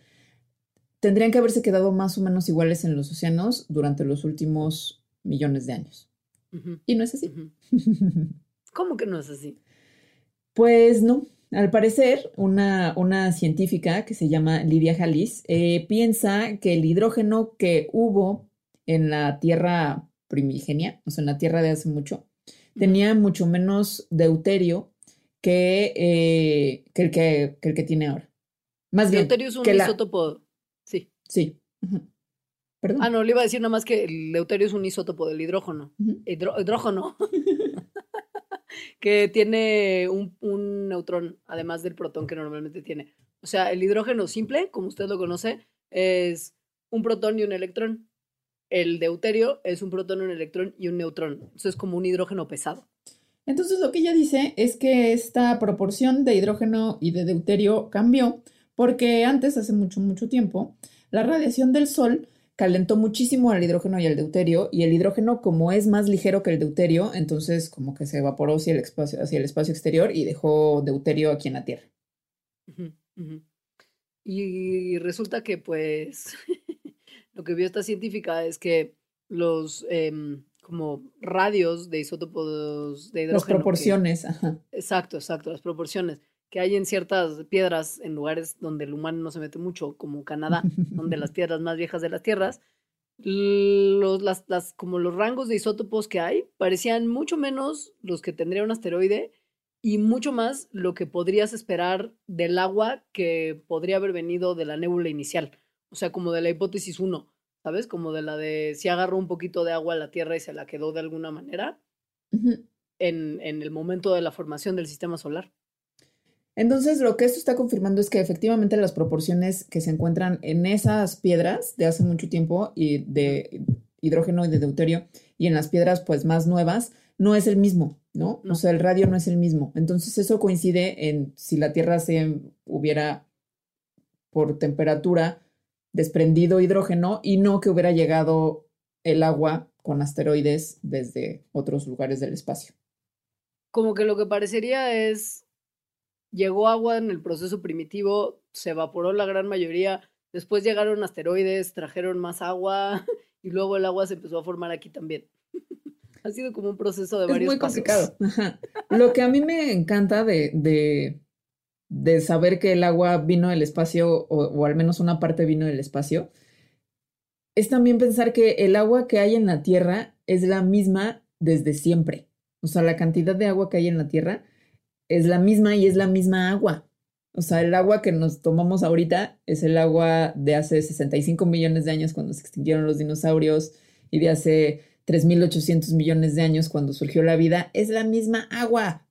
tendrían que haberse quedado más o menos iguales en los océanos durante los últimos millones de años. Y no es así. [LAUGHS] ¿Cómo que no es así? Pues no. Al parecer, una, una científica que se llama Lidia Jalis eh, piensa que el hidrógeno que hubo en la Tierra primigenia, o sea, en la Tierra de hace mucho, tenía mucho menos deuterio que, eh, que, el que, que el que tiene ahora. Más bien, Deuterio es un que la- isótopo. Sí. Sí. Perdón. Ah, no, le iba a decir nada más que el deuterio es un isótopo del hidrógeno. Hidro- hidrógeno. [LAUGHS] [LAUGHS] que tiene un, un neutrón, además del protón que normalmente tiene. O sea, el hidrógeno simple, como usted lo conoce, es un protón y un electrón. El deuterio es un protón, un electrón y un neutrón. Eso es como un hidrógeno pesado. Entonces lo que ella dice es que esta proporción de hidrógeno y de deuterio cambió porque antes, hace mucho, mucho tiempo, la radiación del Sol calentó muchísimo al hidrógeno y al deuterio y el hidrógeno como es más ligero que el deuterio, entonces como que se evaporó hacia el espacio, hacia el espacio exterior y dejó deuterio aquí en la Tierra. Y resulta que, pues, [LAUGHS] lo que vio esta científica es que los em, como radios de isótopos de hidrógeno. Las que- proporciones, ajá. exacto, exacto, las proporciones que hay en ciertas piedras en lugares donde el humano no se mete mucho, como Canadá, donde las [LAUGHS] piedras más viejas de las tierras, los, las, las, como los rangos de isótopos que hay parecían mucho menos los que tendría un asteroide y mucho más lo que podrías esperar del agua que podría haber venido de la nébula inicial. O sea, como de la hipótesis 1, ¿sabes? Como de la de si agarró un poquito de agua a la Tierra y se la quedó de alguna manera en, en el momento de la formación del sistema solar. Entonces, lo que esto está confirmando es que efectivamente las proporciones que se encuentran en esas piedras de hace mucho tiempo y de hidrógeno y de deuterio y en las piedras pues más nuevas no es el mismo, ¿no? No. O sea, el radio no es el mismo. Entonces, eso coincide en si la Tierra se hubiera por temperatura desprendido hidrógeno y no que hubiera llegado el agua con asteroides desde otros lugares del espacio. Como que lo que parecería es, llegó agua en el proceso primitivo, se evaporó la gran mayoría, después llegaron asteroides, trajeron más agua [LAUGHS] y luego el agua se empezó a formar aquí también. [LAUGHS] ha sido como un proceso de Es varios muy pasos. complicado. Ajá. Lo que a mí me encanta de, de, de saber que el agua vino del espacio, o, al menos una parte vino del espacio, es también pensar que el agua que hay en la Tierra es la misma desde siempre. O sea, la cantidad de agua que hay en la Tierra es la misma y es la misma agua. O sea, el agua que nos tomamos ahorita es el agua de hace 65 millones de años cuando se extinguieron los dinosaurios y de hace 3.800 millones de años cuando surgió la vida. Es la misma agua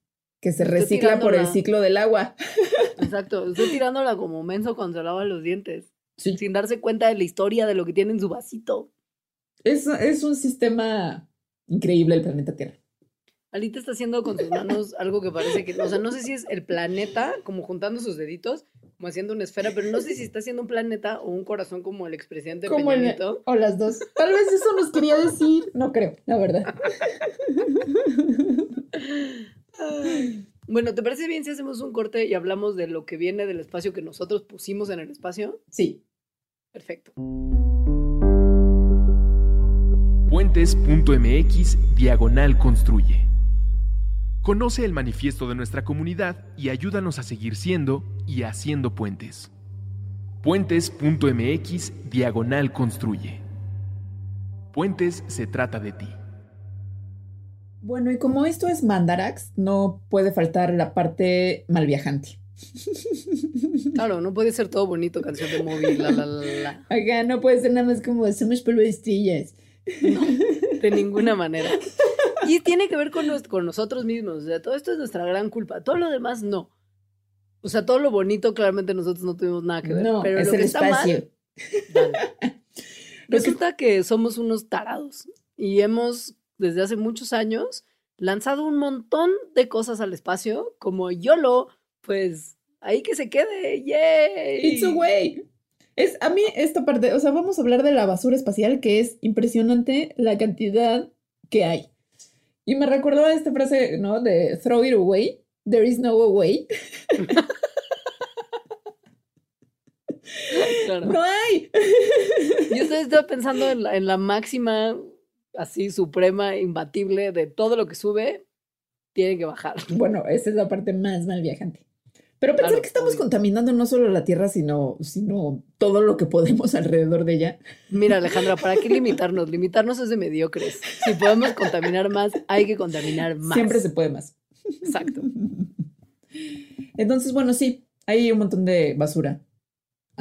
que se Estoy recicla por el ciclo del agua. [LAUGHS] Exacto, estoy tirándola como menso cuando se lava los dientes, Sí. sin darse cuenta de la historia de lo que tiene en su vasito. Es, es un sistema increíble el planeta Tierra. Alita está haciendo con sus manos [LAUGHS] algo que parece que, o sea, no sé si es el planeta, como juntando sus deditos, como haciendo una esfera, pero no sé si está haciendo un planeta o un corazón como el expresidente Como el- o las dos. Tal vez eso nos quería decir. No creo, la verdad. [LAUGHS] Ay. Bueno, ¿te parece bien si hacemos un corte y hablamos de lo que viene del espacio que nosotros pusimos en el espacio? Sí. Perfecto. Puentes.mx Diagonal Construye. Conoce el manifiesto de nuestra comunidad y ayúdanos a seguir siendo y haciendo puentes. Puentes.mx Diagonal Construye. Puentes se trata de ti. Bueno, y como esto es Mandarax, no puede faltar la parte malviajante. [LAUGHS] Claro, no puede ser todo bonito, canción de móvil, la, la, la, la. Acá no puede ser nada más como somos polvo de estrellas. No, de ninguna [LAUGHS] manera. Y tiene que ver con, nos- con nosotros mismos. O sea, todo esto es nuestra gran culpa. Todo lo demás, no. O sea, todo lo bonito, claramente nosotros no tuvimos nada que ver. No, pero es lo el que está mal, espacio. [LAUGHS] Resulta que somos unos tarados y hemos, desde hace muchos años, lanzado un montón de cosas al espacio, como YOLO, pues ahí que se quede, ¡yay! It's away. Es a mí esta parte, o sea, vamos a hablar de la basura espacial, que es impresionante la cantidad ¿qué hay? Y me recordó esta frase, ¿no? De throw it away, there is no way. [LAUGHS] Claro. No hay. Yo estoy, estaba pensando en la, en la máxima, así, suprema, imbatible de todo lo que sube, tiene que bajar. [LAUGHS] Bueno, esa es la parte más mal viajante. Pero pensar Claro, que estamos obvio. contaminando no solo la Tierra, sino, sino todo lo que podemos alrededor de ella. Mira, Alejandra, ¿para qué limitarnos? Limitarnos es de mediocres. Si podemos contaminar más, hay que contaminar más. Siempre se puede más. Exacto. [LAUGHS] Entonces, bueno, sí, hay un montón de basura.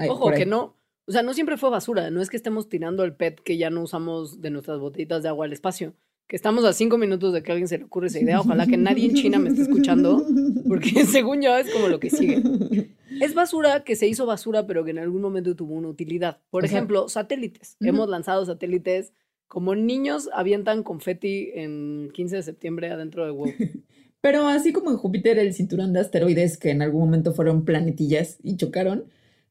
Ojo, que no. O sea, no siempre fue basura. No es que estemos tirando el PET que ya no usamos de nuestras botellitas de agua al espacio. Que estamos a cinco minutos de que a alguien se le ocurre esa idea. Ojalá que nadie en China me esté escuchando, porque [LAUGHS] según yo es como lo que sigue. Es basura que se hizo basura, pero que en algún momento tuvo una utilidad. Por O sea, ejemplo, satélites. Hemos lanzado satélites como niños avientan confeti en 15 de septiembre adentro de huevo. [LAUGHS] Pero así como en Júpiter el cinturón de asteroides que en algún momento fueron planetillas y chocaron,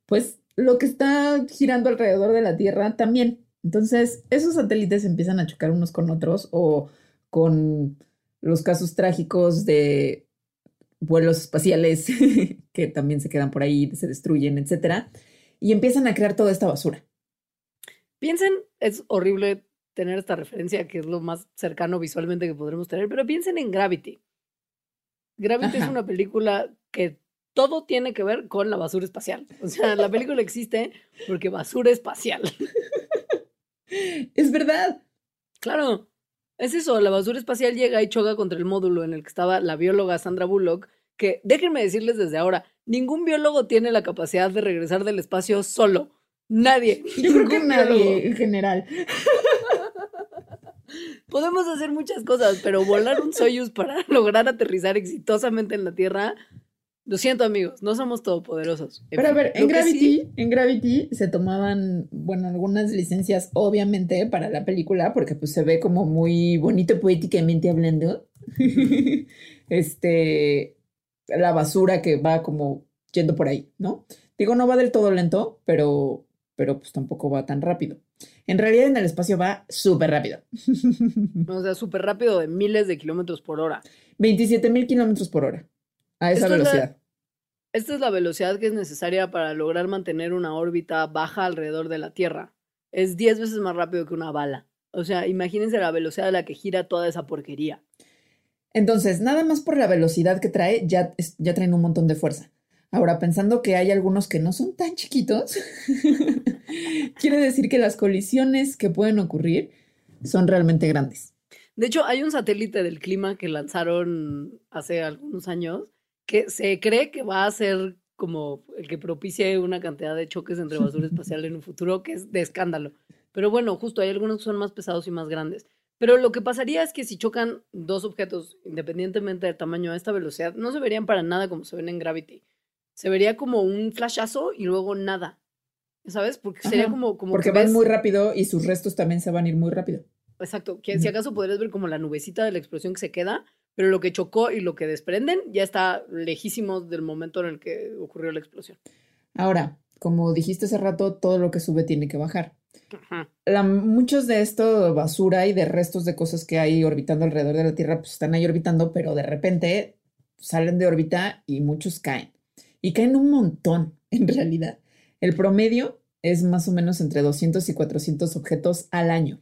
pues lo que está girando alrededor de la Tierra también. Entonces, esos satélites empiezan a chocar unos con otros o con los casos trágicos de vuelos espaciales [LAUGHS] que también se quedan por ahí, se destruyen, etcétera, y empiezan a crear toda esta basura. Piensen, es horrible tener esta referencia, que es lo más cercano visualmente que podremos tener, pero piensen en Gravity. Gravity es una película que todo tiene que ver con la basura espacial. O sea, la película existe porque basura espacial. Es verdad. Claro, es eso, la basura espacial llega y choca contra el módulo en el que estaba la bióloga Sandra Bullock, que déjenme decirles desde ahora, ningún biólogo tiene la capacidad de regresar del espacio solo. Nadie. Yo creo que nadie biólogo. en general. Podemos hacer muchas cosas, pero volar un Soyuz para [LAUGHS] lograr aterrizar exitosamente en la Tierra, lo siento amigos, no somos todopoderosos. Pero a ver, en Gravity, sí- en Gravity se tomaban, bueno, algunas licencias, obviamente, para la película, porque pues se ve como muy bonito poéticamente hablando. [LAUGHS] este, la basura que va como yendo por ahí, ¿no? Digo, no va del todo lento, pero, pero pues tampoco va tan rápido. En realidad en el espacio va súper rápido. [LAUGHS] o sea, súper rápido de miles de kilómetros por hora. 27 mil kilómetros por hora. A esa Esto es la- velocidad. Esta es la velocidad que es necesaria para lograr mantener una órbita baja alrededor de la Tierra. Es 10 veces más rápido que una bala. O sea, imagínense la velocidad a la que gira toda esa porquería. Entonces, nada más por la velocidad que trae, ya, ya traen un montón de fuerza. Ahora, pensando que hay algunos que no son tan chiquitos, [LAUGHS] quiere decir que las colisiones que pueden ocurrir son realmente grandes. De hecho, hay un satélite del clima que lanzaron hace algunos años que se cree que va a ser como el que propicie una cantidad de choques entre basura [LAUGHS] espacial en un futuro que es de escándalo. Pero bueno, justo hay algunos que son más pesados y más grandes. Pero lo que pasaría es que si chocan dos objetos independientemente del tamaño a esta velocidad, no se verían para nada como se ven en Gravity. Se vería como un flashazo y luego nada. ¿Sabes? Porque sería Ajá, como, como Porque que van ves- muy rápido y sus restos también se van a ir muy rápido. Exacto, que si acaso podrías ver como la nubecita de la explosión que se queda, pero lo que chocó y lo que desprenden ya está lejísimos del momento en el que ocurrió la explosión. Ahora, como dijiste hace rato, todo lo que sube tiene que bajar. Ajá. La- muchos de esto basura y de restos de cosas que hay orbitando alrededor de la Tierra, pues están ahí orbitando, pero de repente salen de órbita y muchos caen. Y caen un montón, [LAUGHS] en realidad. El promedio es más o menos entre 200 y 400 objetos al año.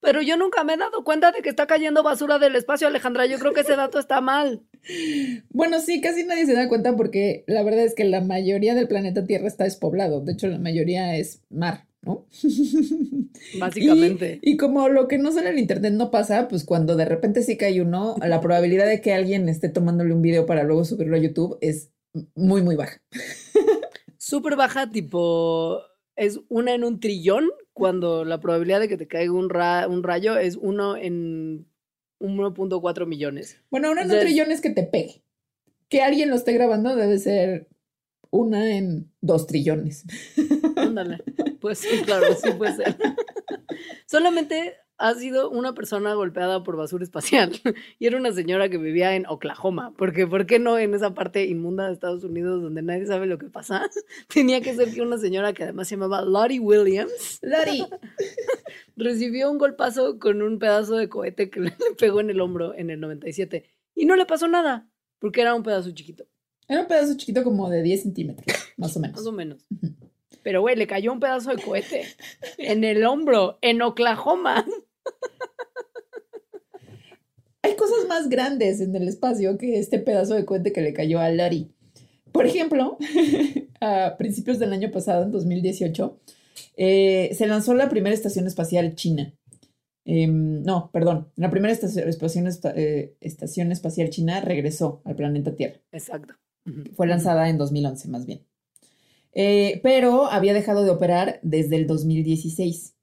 Pero yo nunca me he dado cuenta de que está cayendo basura del espacio, Alejandra. Yo creo que ese dato está mal. [LAUGHS] Bueno, sí, casi nadie se da cuenta porque la verdad es que la mayoría del planeta Tierra está despoblado. De hecho, la mayoría es mar, ¿no? [LAUGHS] Básicamente. Y, y como lo que no sale en internet no pasa, pues cuando de repente sí cae uno, la probabilidad de que alguien esté tomándole un video para luego subirlo a YouTube es muy, muy baja. [LAUGHS] Súper baja, tipo, es una en un trillón, cuando la probabilidad de que te caiga un, ra- un rayo es uno en 1.4 millones. Bueno, una en un Entonces- trillón es que te pegue. Que alguien lo esté grabando debe ser una en dos trillones. Ándale. Pues sí, claro, sí puede ser. [LAUGHS] Solamente ha sido una persona golpeada por basura espacial. [LAUGHS] y era una señora que vivía en Oklahoma. Porque, ¿por qué no en esa parte inmunda de Estados Unidos donde nadie sabe lo que pasa? [LAUGHS] Tenía que ser que una señora que además se llamaba Lottie Williams. Lori. [LAUGHS] recibió un golpazo con un pedazo de cohete que le pegó en el hombro en el 97. Y no le pasó nada, porque era un pedazo chiquito. Era un pedazo chiquito como de 10 centímetros, más o menos. Más o menos. Pero, güey, le cayó un pedazo de cohete en el hombro, en Oklahoma. Hay cosas más grandes en el espacio que este pedazo de cohete que le cayó a Lori. Por ejemplo, [LAUGHS] a principios del año pasado, en 2018, eh, se lanzó la primera estación espacial china. Em, no, perdón, la primera estación, estación, eh, estación espacial china regresó al planeta Tierra. Exacto. Fue lanzada en 2011, más bien. Eh, pero había dejado de operar desde el 2016.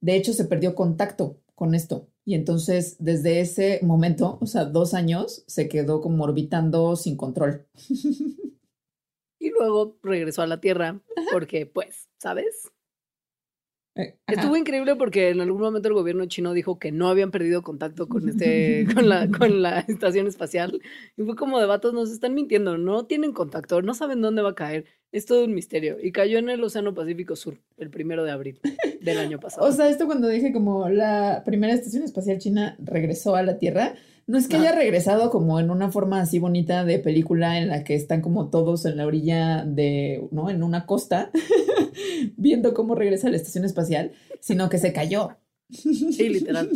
De hecho, se perdió contacto con esto. Y entonces, desde ese momento, o sea, dos años, se quedó como orbitando sin control. [LAUGHS] Y luego regresó a la Tierra porque, pues, ¿sabes? Eh, Estuvo increíble porque en algún momento el gobierno chino dijo que no habían perdido contacto con este, con la, [LAUGHS] con la estación espacial. Y fue como de vatos, nos están mintiendo, no tienen contacto, no saben dónde va a caer. Es todo un misterio. Y cayó en el Océano Pacífico Sur, el primero de abril del año [LAUGHS] pasado. O sea, esto cuando dije como la primera estación espacial china regresó a la Tierra, no es que haya regresado como en una forma así bonita de película en la que están como todos en la orilla de, ¿no? En una costa, [LAUGHS] [LAUGHS] viendo cómo regresa la estación espacial, sino que se cayó. Sí, literal.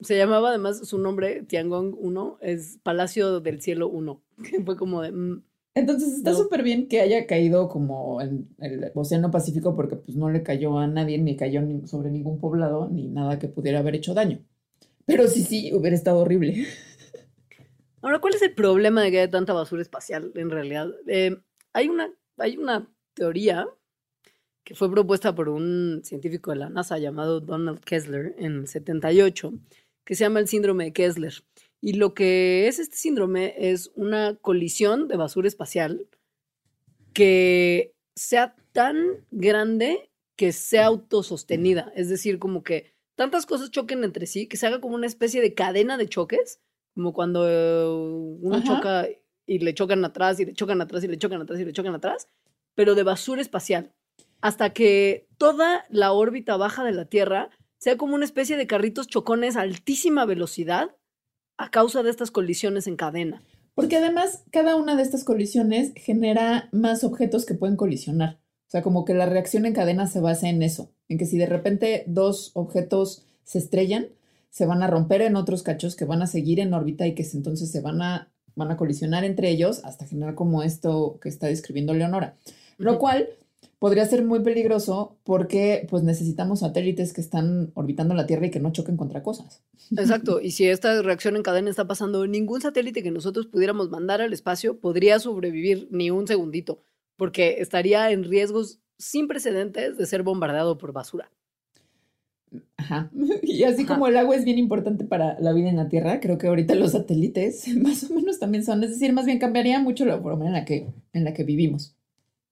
Se llamaba además su nombre, Tiangong 1, es Palacio del Cielo 1. Que [LAUGHS] fue como de. mm, Entonces está No. súper bien que haya caído como en el Océano Pacífico porque pues no le cayó a nadie, ni cayó ni sobre ningún poblado, ni nada que pudiera haber hecho daño. Pero sí, sí, hubiera estado horrible. Ahora, ¿cuál es el problema de que haya tanta basura espacial en realidad? Eh, hay, una, hay una teoría que fue propuesta por un científico de la NASA llamado Donald Kessler en el 78, que se llama el síndrome de Kessler. Y lo que es este síndrome es una colisión de basura espacial que sea tan grande que sea autosostenida. Es decir, como que tantas cosas choquen entre sí, que se haga como una especie de cadena de choques, como cuando eh, uno Ajá. choca y le chocan atrás y le chocan atrás y le chocan atrás y le chocan atrás, pero de basura espacial, hasta que toda la órbita baja de la Tierra sea como una especie de carritos chocones a altísima velocidad a causa de estas colisiones en cadena. Porque además cada una de estas colisiones genera más objetos que pueden colisionar. O sea, como que la reacción en cadena se basa en eso, en que si de repente dos objetos se estrellan, se van a romper en otros cachos que van a seguir en órbita y que entonces se van a, van a colisionar entre ellos hasta generar como esto que está describiendo Leonora. Lo cual podría ser muy peligroso porque pues necesitamos satélites que están orbitando la Tierra y que no choquen contra cosas. Exacto, y si esta reacción en cadena está pasando, ningún satélite que nosotros pudiéramos mandar al espacio podría sobrevivir ni un segundito, porque estaría en riesgos sin precedentes de ser bombardeado por basura. Ajá. [LAUGHS] Y así Ajá. como el agua es bien importante para la vida en la Tierra, creo que ahorita los satélites [LAUGHS] más o menos también son. Es decir, más bien cambiaría mucho la forma en la que, en la que vivimos.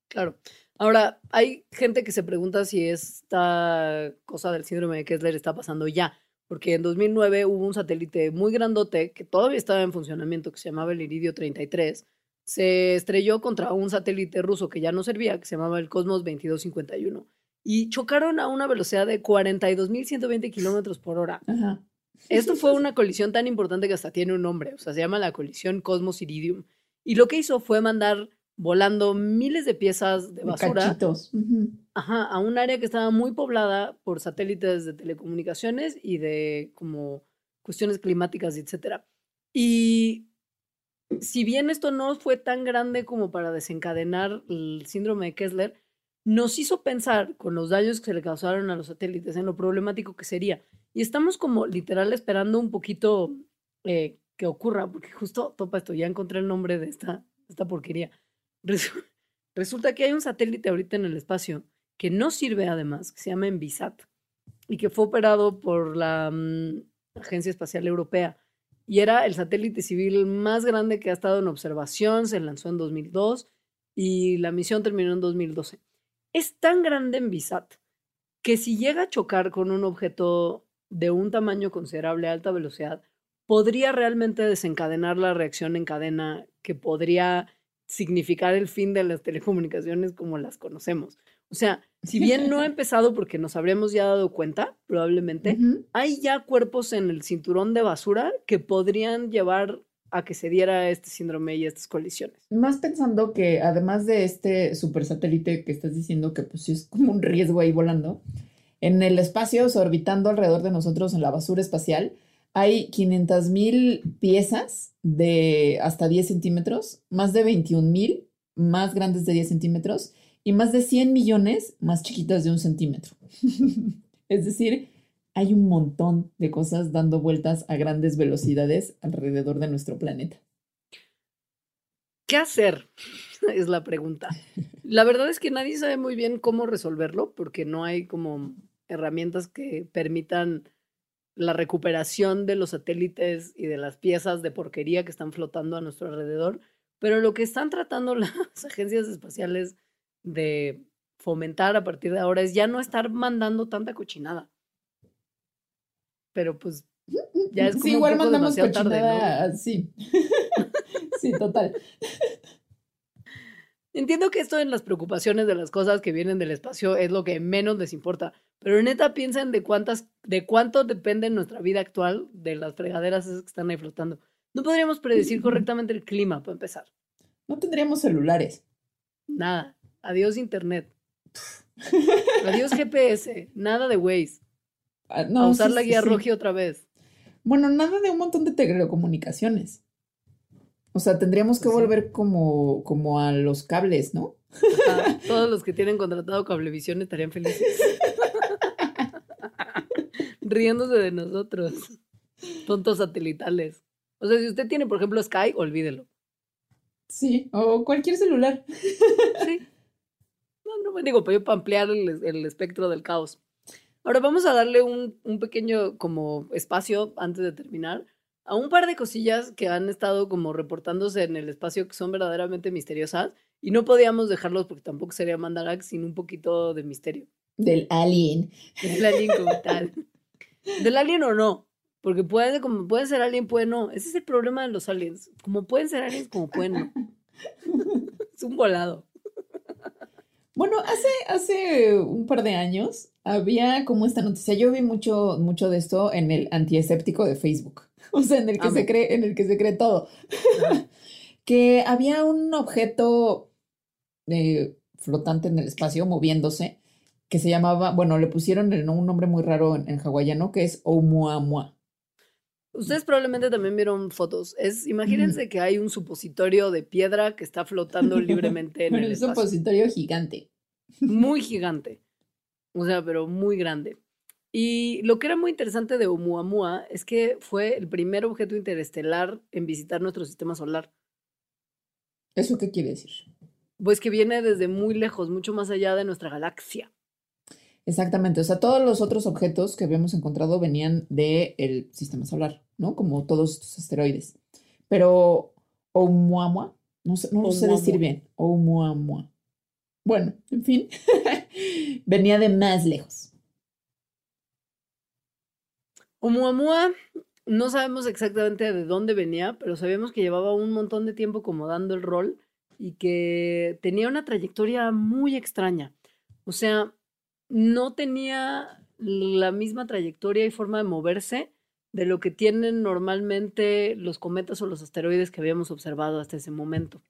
Claro. Ahora, hay gente que se pregunta si esta cosa del síndrome de Kessler está pasando ya, porque en 2009 hubo un satélite muy grandote que todavía estaba en funcionamiento, que se llamaba el Iridio 33, se estrelló contra un satélite ruso que ya no servía, que se llamaba el Cosmos 2251, y chocaron a una velocidad de 42.120 kilómetros por hora. Ajá. Esto fue una colisión tan importante que hasta tiene un nombre, o sea, se llama la colisión Cosmos Iridium. Y lo que hizo fue mandar volando miles de piezas de basura cachitos. Ajá, a un área que estaba muy poblada por satélites de telecomunicaciones y de como cuestiones climáticas, etcétera. Y si bien esto no fue tan grande como para desencadenar el síndrome de Kessler, nos hizo pensar con los daños que se le causaron a los satélites en lo problemático que sería. Y estamos como literal esperando un poquito eh, que ocurra, porque justo topa esto, ya encontré el nombre de esta, esta porquería. Resu- [LAUGHS] Resulta que hay un satélite ahorita en el espacio que no sirve además, que se llama Envisat y que fue operado por la mm, Agencia Espacial Europea. Y era el satélite civil más grande que ha estado en observación, se lanzó en 2002 y la misión terminó en 2012. Es tan grande Envisat que si llega a chocar con un objeto de un tamaño considerable a alta velocidad, podría realmente desencadenar la reacción en cadena que podría significar el fin de las telecomunicaciones como las conocemos. O sea, si [LAUGHS] bien no ha empezado porque nos habríamos ya dado cuenta, probablemente, hay ya cuerpos en el cinturón de basura que podrían llevar a que se diera este síndrome y estas colisiones. Más pensando que además de este super satélite que estás diciendo que pues sí es como un riesgo ahí volando, en el espacio, orbitando alrededor de nosotros en la basura espacial, hay 500 mil piezas de hasta 10 centímetros, más de 21 mil más grandes de 10 centímetros y más de 100 millones más chiquitas de un centímetro. [LAUGHS] es decir, hay un montón de cosas dando vueltas a grandes velocidades alrededor de nuestro planeta. ¿Qué hacer? [LAUGHS] Es la pregunta. La verdad es que nadie sabe muy bien cómo resolverlo porque no hay como herramientas que permitan la recuperación de los satélites y de las piezas de porquería que están flotando a nuestro alrededor. Pero lo que están tratando [LAUGHS] las agencias espaciales de fomentar a partir de ahora es ya no estar mandando tanta cochinada. Pero pues ya es como sí, un igual poco mandamos tarde, ¿no? cochinada, sí. [LAUGHS] sí, total. Entiendo que esto en las preocupaciones de las cosas que vienen del espacio es lo que menos les importa, pero neta piensen de cuántas, de cuánto depende nuestra vida actual de las fregaderas esas que están ahí flotando. No podríamos predecir correctamente el clima, para empezar. No tendríamos celulares. Nada. Adiós internet. Adiós GPS. Nada de Waze. Ah, a usar sí, la sí, guía sí. roja otra vez. Bueno, nada de un montón de telecomunicaciones. O sea, tendríamos que Pues sí. volver como, como a los cables, ¿no? [LAUGHS] Todos los que tienen contratado Cablevisión estarían felices. [LAUGHS] Riéndose de nosotros. Tontos satelitales. O sea, si usted tiene, por ejemplo, Sky, olvídelo. Sí, o cualquier celular. [LAUGHS] Sí. No, no me digo, pero yo para ampliar el, el espectro del caos. Ahora vamos a darle un, un pequeño como espacio antes de terminar a un par de cosillas que han estado como reportándose en el espacio que son verdaderamente misteriosas y no podíamos dejarlos porque tampoco sería Mandarax sin un poquito de misterio. Del alien. Del alien como [LAUGHS] tal. Del alien o no. Porque puede, como pueden ser alien, puede no. Ese es el problema de los aliens. Como pueden ser aliens, como pueden no. [LAUGHS] Es un volado. Bueno, hace, hace un par de años había como esta noticia. Yo vi mucho, mucho de esto en el antiescéptico de Facebook. [LAUGHS] O sea, en el que se cree, en el que se cree todo. [LAUGHS] Que había un objeto eh, flotante en el espacio moviéndose que se llamaba, bueno, le pusieron el- un nombre muy raro en, en hawaiano que es Oumuamua. Ustedes probablemente también vieron fotos. Es, imagínense que hay un supositorio de piedra que está flotando libremente en [LAUGHS] el un espacio. supositorio gigante. Muy gigante. O sea, pero muy grande. Y lo que era muy interesante de Oumuamua es que fue el primer objeto interestelar en visitar nuestro sistema solar. ¿Eso qué quiere decir? Pues que viene desde muy lejos, mucho más allá de nuestra galaxia. Exactamente, o sea, todos los otros objetos que habíamos encontrado venían del sistema solar, ¿no? Como todos estos asteroides. Pero Oumuamua, no sé, no lo sé decir bien, Oumuamua. Bueno, en fin, [LAUGHS] venía de más lejos. Oumuamua, no sabemos exactamente de dónde venía, pero sabemos que llevaba un montón de tiempo como dando el rol y que tenía una trayectoria muy extraña. O sea, no tenía la misma trayectoria y forma de moverse de lo que tienen normalmente los cometas o los asteroides que habíamos observado hasta ese momento.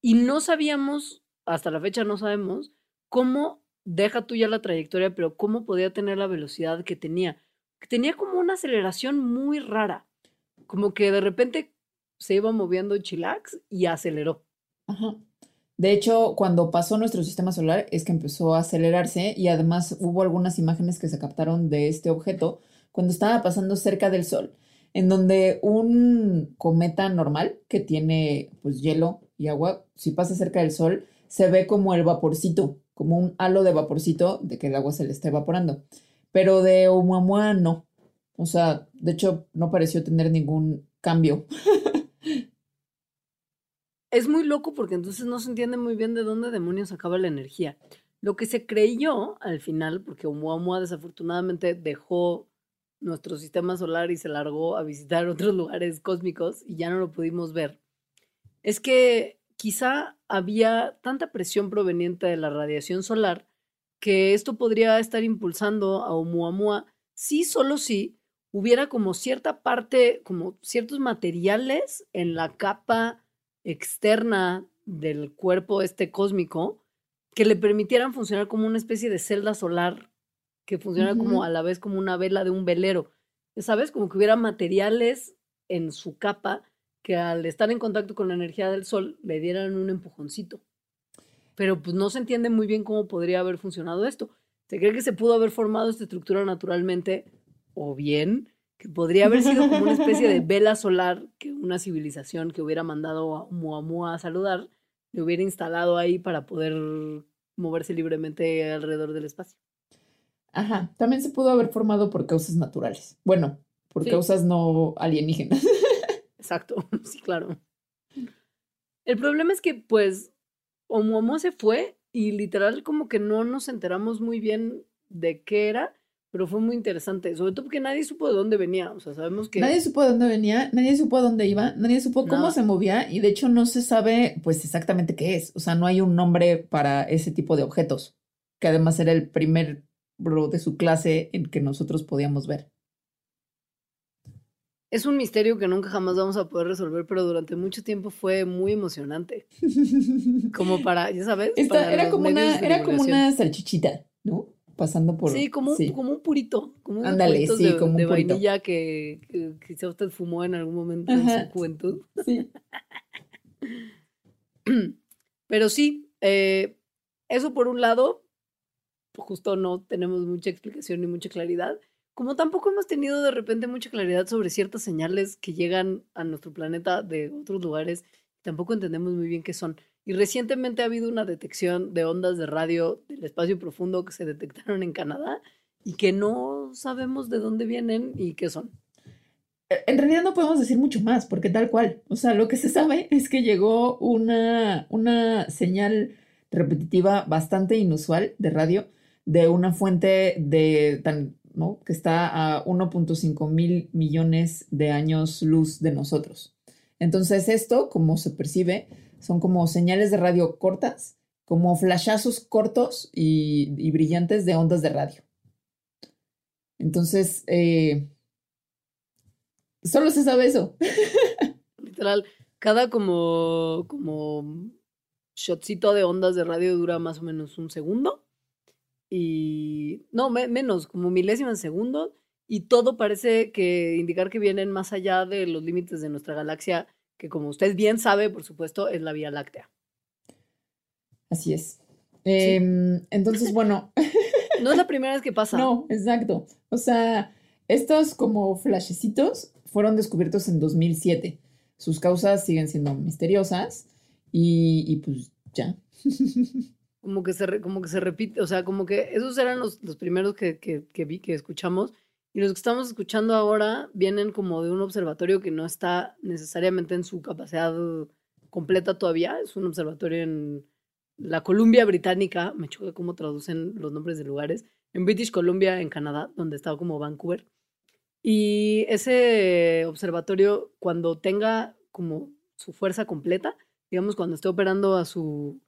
Y no sabíamos, hasta la fecha no sabemos, cómo, deja tú ya la trayectoria, pero cómo podía tener la velocidad que tenía. Tenía como una aceleración muy rara, como que de repente se iba moviendo chilax y aceleró. Ajá. De hecho, cuando pasó nuestro sistema solar es que empezó a acelerarse y además hubo algunas imágenes que se captaron de este objeto cuando estaba pasando cerca del Sol, en donde un cometa normal que tiene pues hielo y agua, si pasa cerca del Sol, se ve como el vaporcito, como un halo de vaporcito de que el agua se le está evaporando. Pero de Oumuamua no. O sea, de hecho, no pareció tener ningún cambio. [LAUGHS] Es muy loco porque entonces no se entiende muy bien de dónde demonios acaba la energía. Lo que se creyó al final, porque Oumuamua desafortunadamente dejó nuestro sistema solar y se largó a visitar [LAUGHS] otros lugares cósmicos y ya no lo pudimos ver, es que quizá había tanta presión proveniente de la radiación solar que esto podría estar impulsando a Oumuamua, sí, solo si hubiera como cierta parte, como ciertos materiales en la capa externa del cuerpo este cósmico que le permitieran funcionar como una especie de celda solar que funciona como a la vez como una vela de un velero. ¿Sabes? Como que hubiera materiales en su capa que al estar en contacto con la energía del sol le dieran un empujoncito. Pero pues no se entiende muy bien cómo podría haber funcionado esto. Se cree que se pudo haber formado esta estructura naturalmente o bien que podría haber sido como una especie de [LAUGHS] vela solar que una civilización que hubiera mandado a Muamua a saludar le hubiera instalado ahí para poder moverse libremente alrededor del espacio. Ajá, también se pudo haber formado por causas naturales. Bueno, por causas no alienígenas. [LAUGHS] Exacto, [LAUGHS] sí, claro. El problema es que, pues, Oumuamua se fue y literal como que no nos enteramos muy bien de qué era, pero fue muy interesante, sobre todo porque nadie supo de dónde venía, o sea, sabemos que... Nadie supo de dónde venía, nadie supo dónde iba, nadie supo cómo se movía y de hecho no se sabe pues exactamente qué es, o sea, no hay un nombre para ese tipo de objetos, que además era el primer bro de su clase en que nosotros podíamos ver. Es un misterio que nunca jamás vamos a poder resolver, pero durante mucho tiempo fue muy emocionante. [LAUGHS] como para, ya sabes, era, como una, era como una salchichita, ¿no? Pasando por. Sí, como, Un, como un purito. Como Ándale, sí, de, como un de vainilla que, quizá usted fumó en algún momento en su juventud. Sí. [CLEARS THROAT] pero sí, eh, eso por un lado, justo no tenemos mucha explicación ni mucha claridad. Como tampoco hemos tenido de repente mucha claridad sobre ciertas señales que llegan a nuestro planeta de otros lugares, tampoco entendemos muy bien qué son. Y recientemente ha habido una detección de ondas de radio del espacio profundo que se detectaron en Canadá y que no sabemos de dónde vienen y qué son. E, en realidad no podemos decir mucho más, porque tal cual. O sea, lo que se sabe es que llegó una, una señal repetitiva bastante inusual de radio de una fuente de tan que está a 1.5 mil millones de años luz de nosotros. Entonces esto, como se percibe, son como señales de radio cortas, como flashazos cortos y, brillantes de ondas de radio. Entonces, eh, solo se sabe eso. [LAUGHS] Literal, cada como, como shotcito de ondas de radio dura más o menos un segundo y no, menos, como milésimas de segundo, y todo parece que indicar que vienen más allá de los límites de nuestra galaxia, que como usted bien sabe, por supuesto, es la Vía Láctea. Así es. Em, entonces, bueno. [LAUGHS] no es la [LAUGHS] primera vez que pasa. No, exacto. O sea, estos como flashecitos fueron descubiertos en 2007. Sus causas siguen siendo misteriosas y, y pues ya. [LAUGHS] como que se, como que se repite, o sea, como que esos eran los, los primeros que, que, que, vi, que escuchamos, y los que estamos escuchando ahora vienen como de un observatorio que no está necesariamente en su capacidad completa todavía, es un observatorio en la Columbia Británica, me choca cómo traducen los nombres de lugares, en British Columbia, en Canadá, donde estaba como Vancouver. Y ese observatorio, cuando tenga como su fuerza completa, digamos, cuando esté operando a su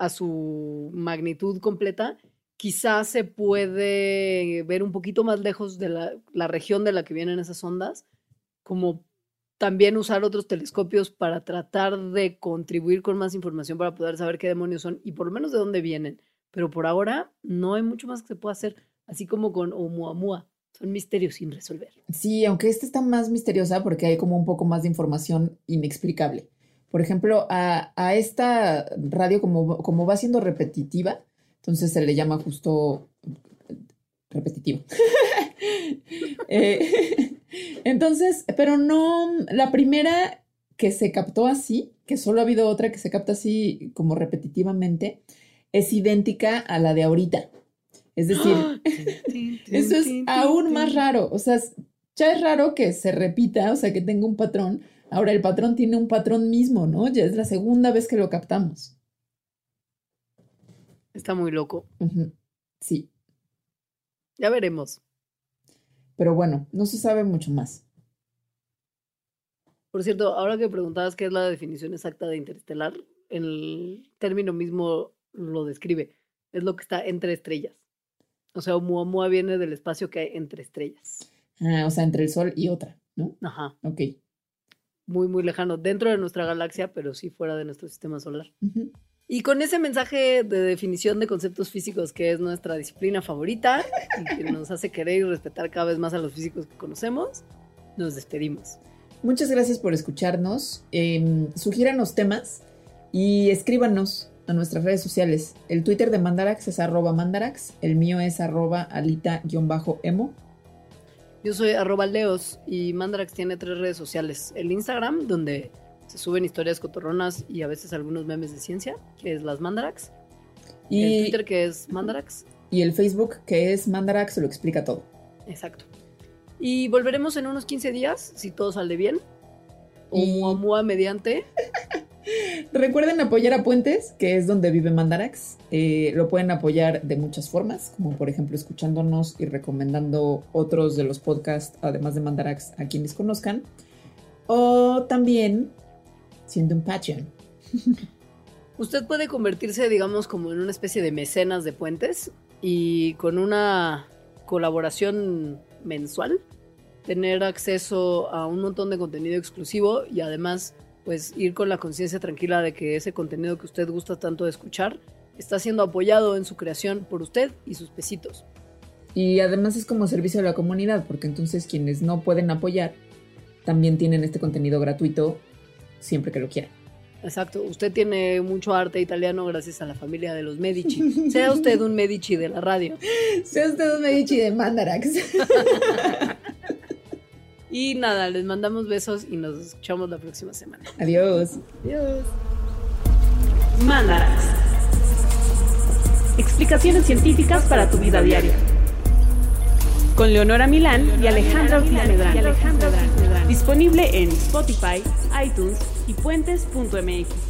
a su magnitud completa, quizás se puede ver un poquito más lejos de la, región de la que vienen esas ondas, como también usar otros telescopios para tratar de contribuir con más información para poder saber qué demonios son y por lo menos de dónde vienen. Pero por ahora no hay mucho más que se pueda hacer, así como con Oumuamua. Son misterios sin resolver. Sí, aunque esta está más misteriosa porque hay como un poco más de información inexplicable. Por ejemplo, a, esta radio, como, como va siendo repetitiva, entonces se le llama justo repetitivo. [LAUGHS] Eh, [LAUGHS] entonces, pero no, la primera que se captó así, que solo ha habido otra que se capta así como repetitivamente, es idéntica a la de ahorita. Es decir, [GASPS] [LAUGHS] eso es aún más raro. O sea, ya es raro que se repita, o sea, que tenga un patrón, Ahora el patrón tiene un patrón mismo, ¿no? Ya es la segunda vez que lo captamos. Está muy loco. Sí, Ya veremos. pero bueno, no se sabe mucho más. Por cierto, ahora que preguntabas qué es la definición exacta de interestelar, el término mismo lo describe. Es lo que está entre estrellas. O sea, Oumuamua viene del espacio que hay entre estrellas. Ah, o sea, entre el Sol y otra, ¿no? Ajá. Ok. Muy, muy lejano. Dentro de nuestra galaxia, pero sí fuera de nuestro sistema solar. Ujú. Y con ese mensaje de definición de conceptos físicos que es nuestra disciplina favorita y que nos hace querer y respetar cada vez más a los físicos que conocemos, nos despedimos. Muchas gracias por escucharnos. Eh, sugiéranos temas y escríbanos a nuestras redes sociales. El Twitter de Mandarax es arroba Mandarax. El mío es arroba alita-emo. Yo soy arroba leos y Mandarax tiene tres redes sociales. El Instagram, donde se suben historias cotorronas y a veces algunos memes de ciencia, que es las Mandarax. El Y, Twitter, que es Mandarax. y el Facebook que es Mandarax, se lo explica todo. Exacto. Y volveremos en unos 15 días, si todo sale bien. O Y- Muamua mediante. [LAUGHS] Recuerden apoyar a Puentes, que es donde vive Mandarax. Eh, lo pueden apoyar de muchas formas, como por ejemplo escuchándonos y recomendando otros de los podcasts, además de Mandarax, a quienes conozcan. O también siendo un Patreon. [LAUGHS] Usted puede convertirse, digamos, como en una especie de mecenas de puentes y con una colaboración mensual tener acceso a un montón de contenido exclusivo y además pues ir con la conciencia tranquila de que ese contenido que usted gusta tanto de escuchar está siendo apoyado en su creación por usted y sus pesitos. Y además es como servicio a la comunidad, porque entonces quienes no pueden apoyar también tienen este contenido gratuito siempre que lo quieran. Exacto, usted tiene mucho arte italiano gracias a la familia de los Medici. [LAUGHS] Sea usted un Medici de la radio. Sea usted un Medici de Mandarax. [LAUGHS] Y nada, les mandamos besos y nos escuchamos la próxima semana. Adiós. Adiós. Mandarax. Explicaciones científicas para tu vida diaria. Con Leonora Milán y Alejandra Ortiz Medrano. Disponible en Spotify, iTunes y puentes.mx.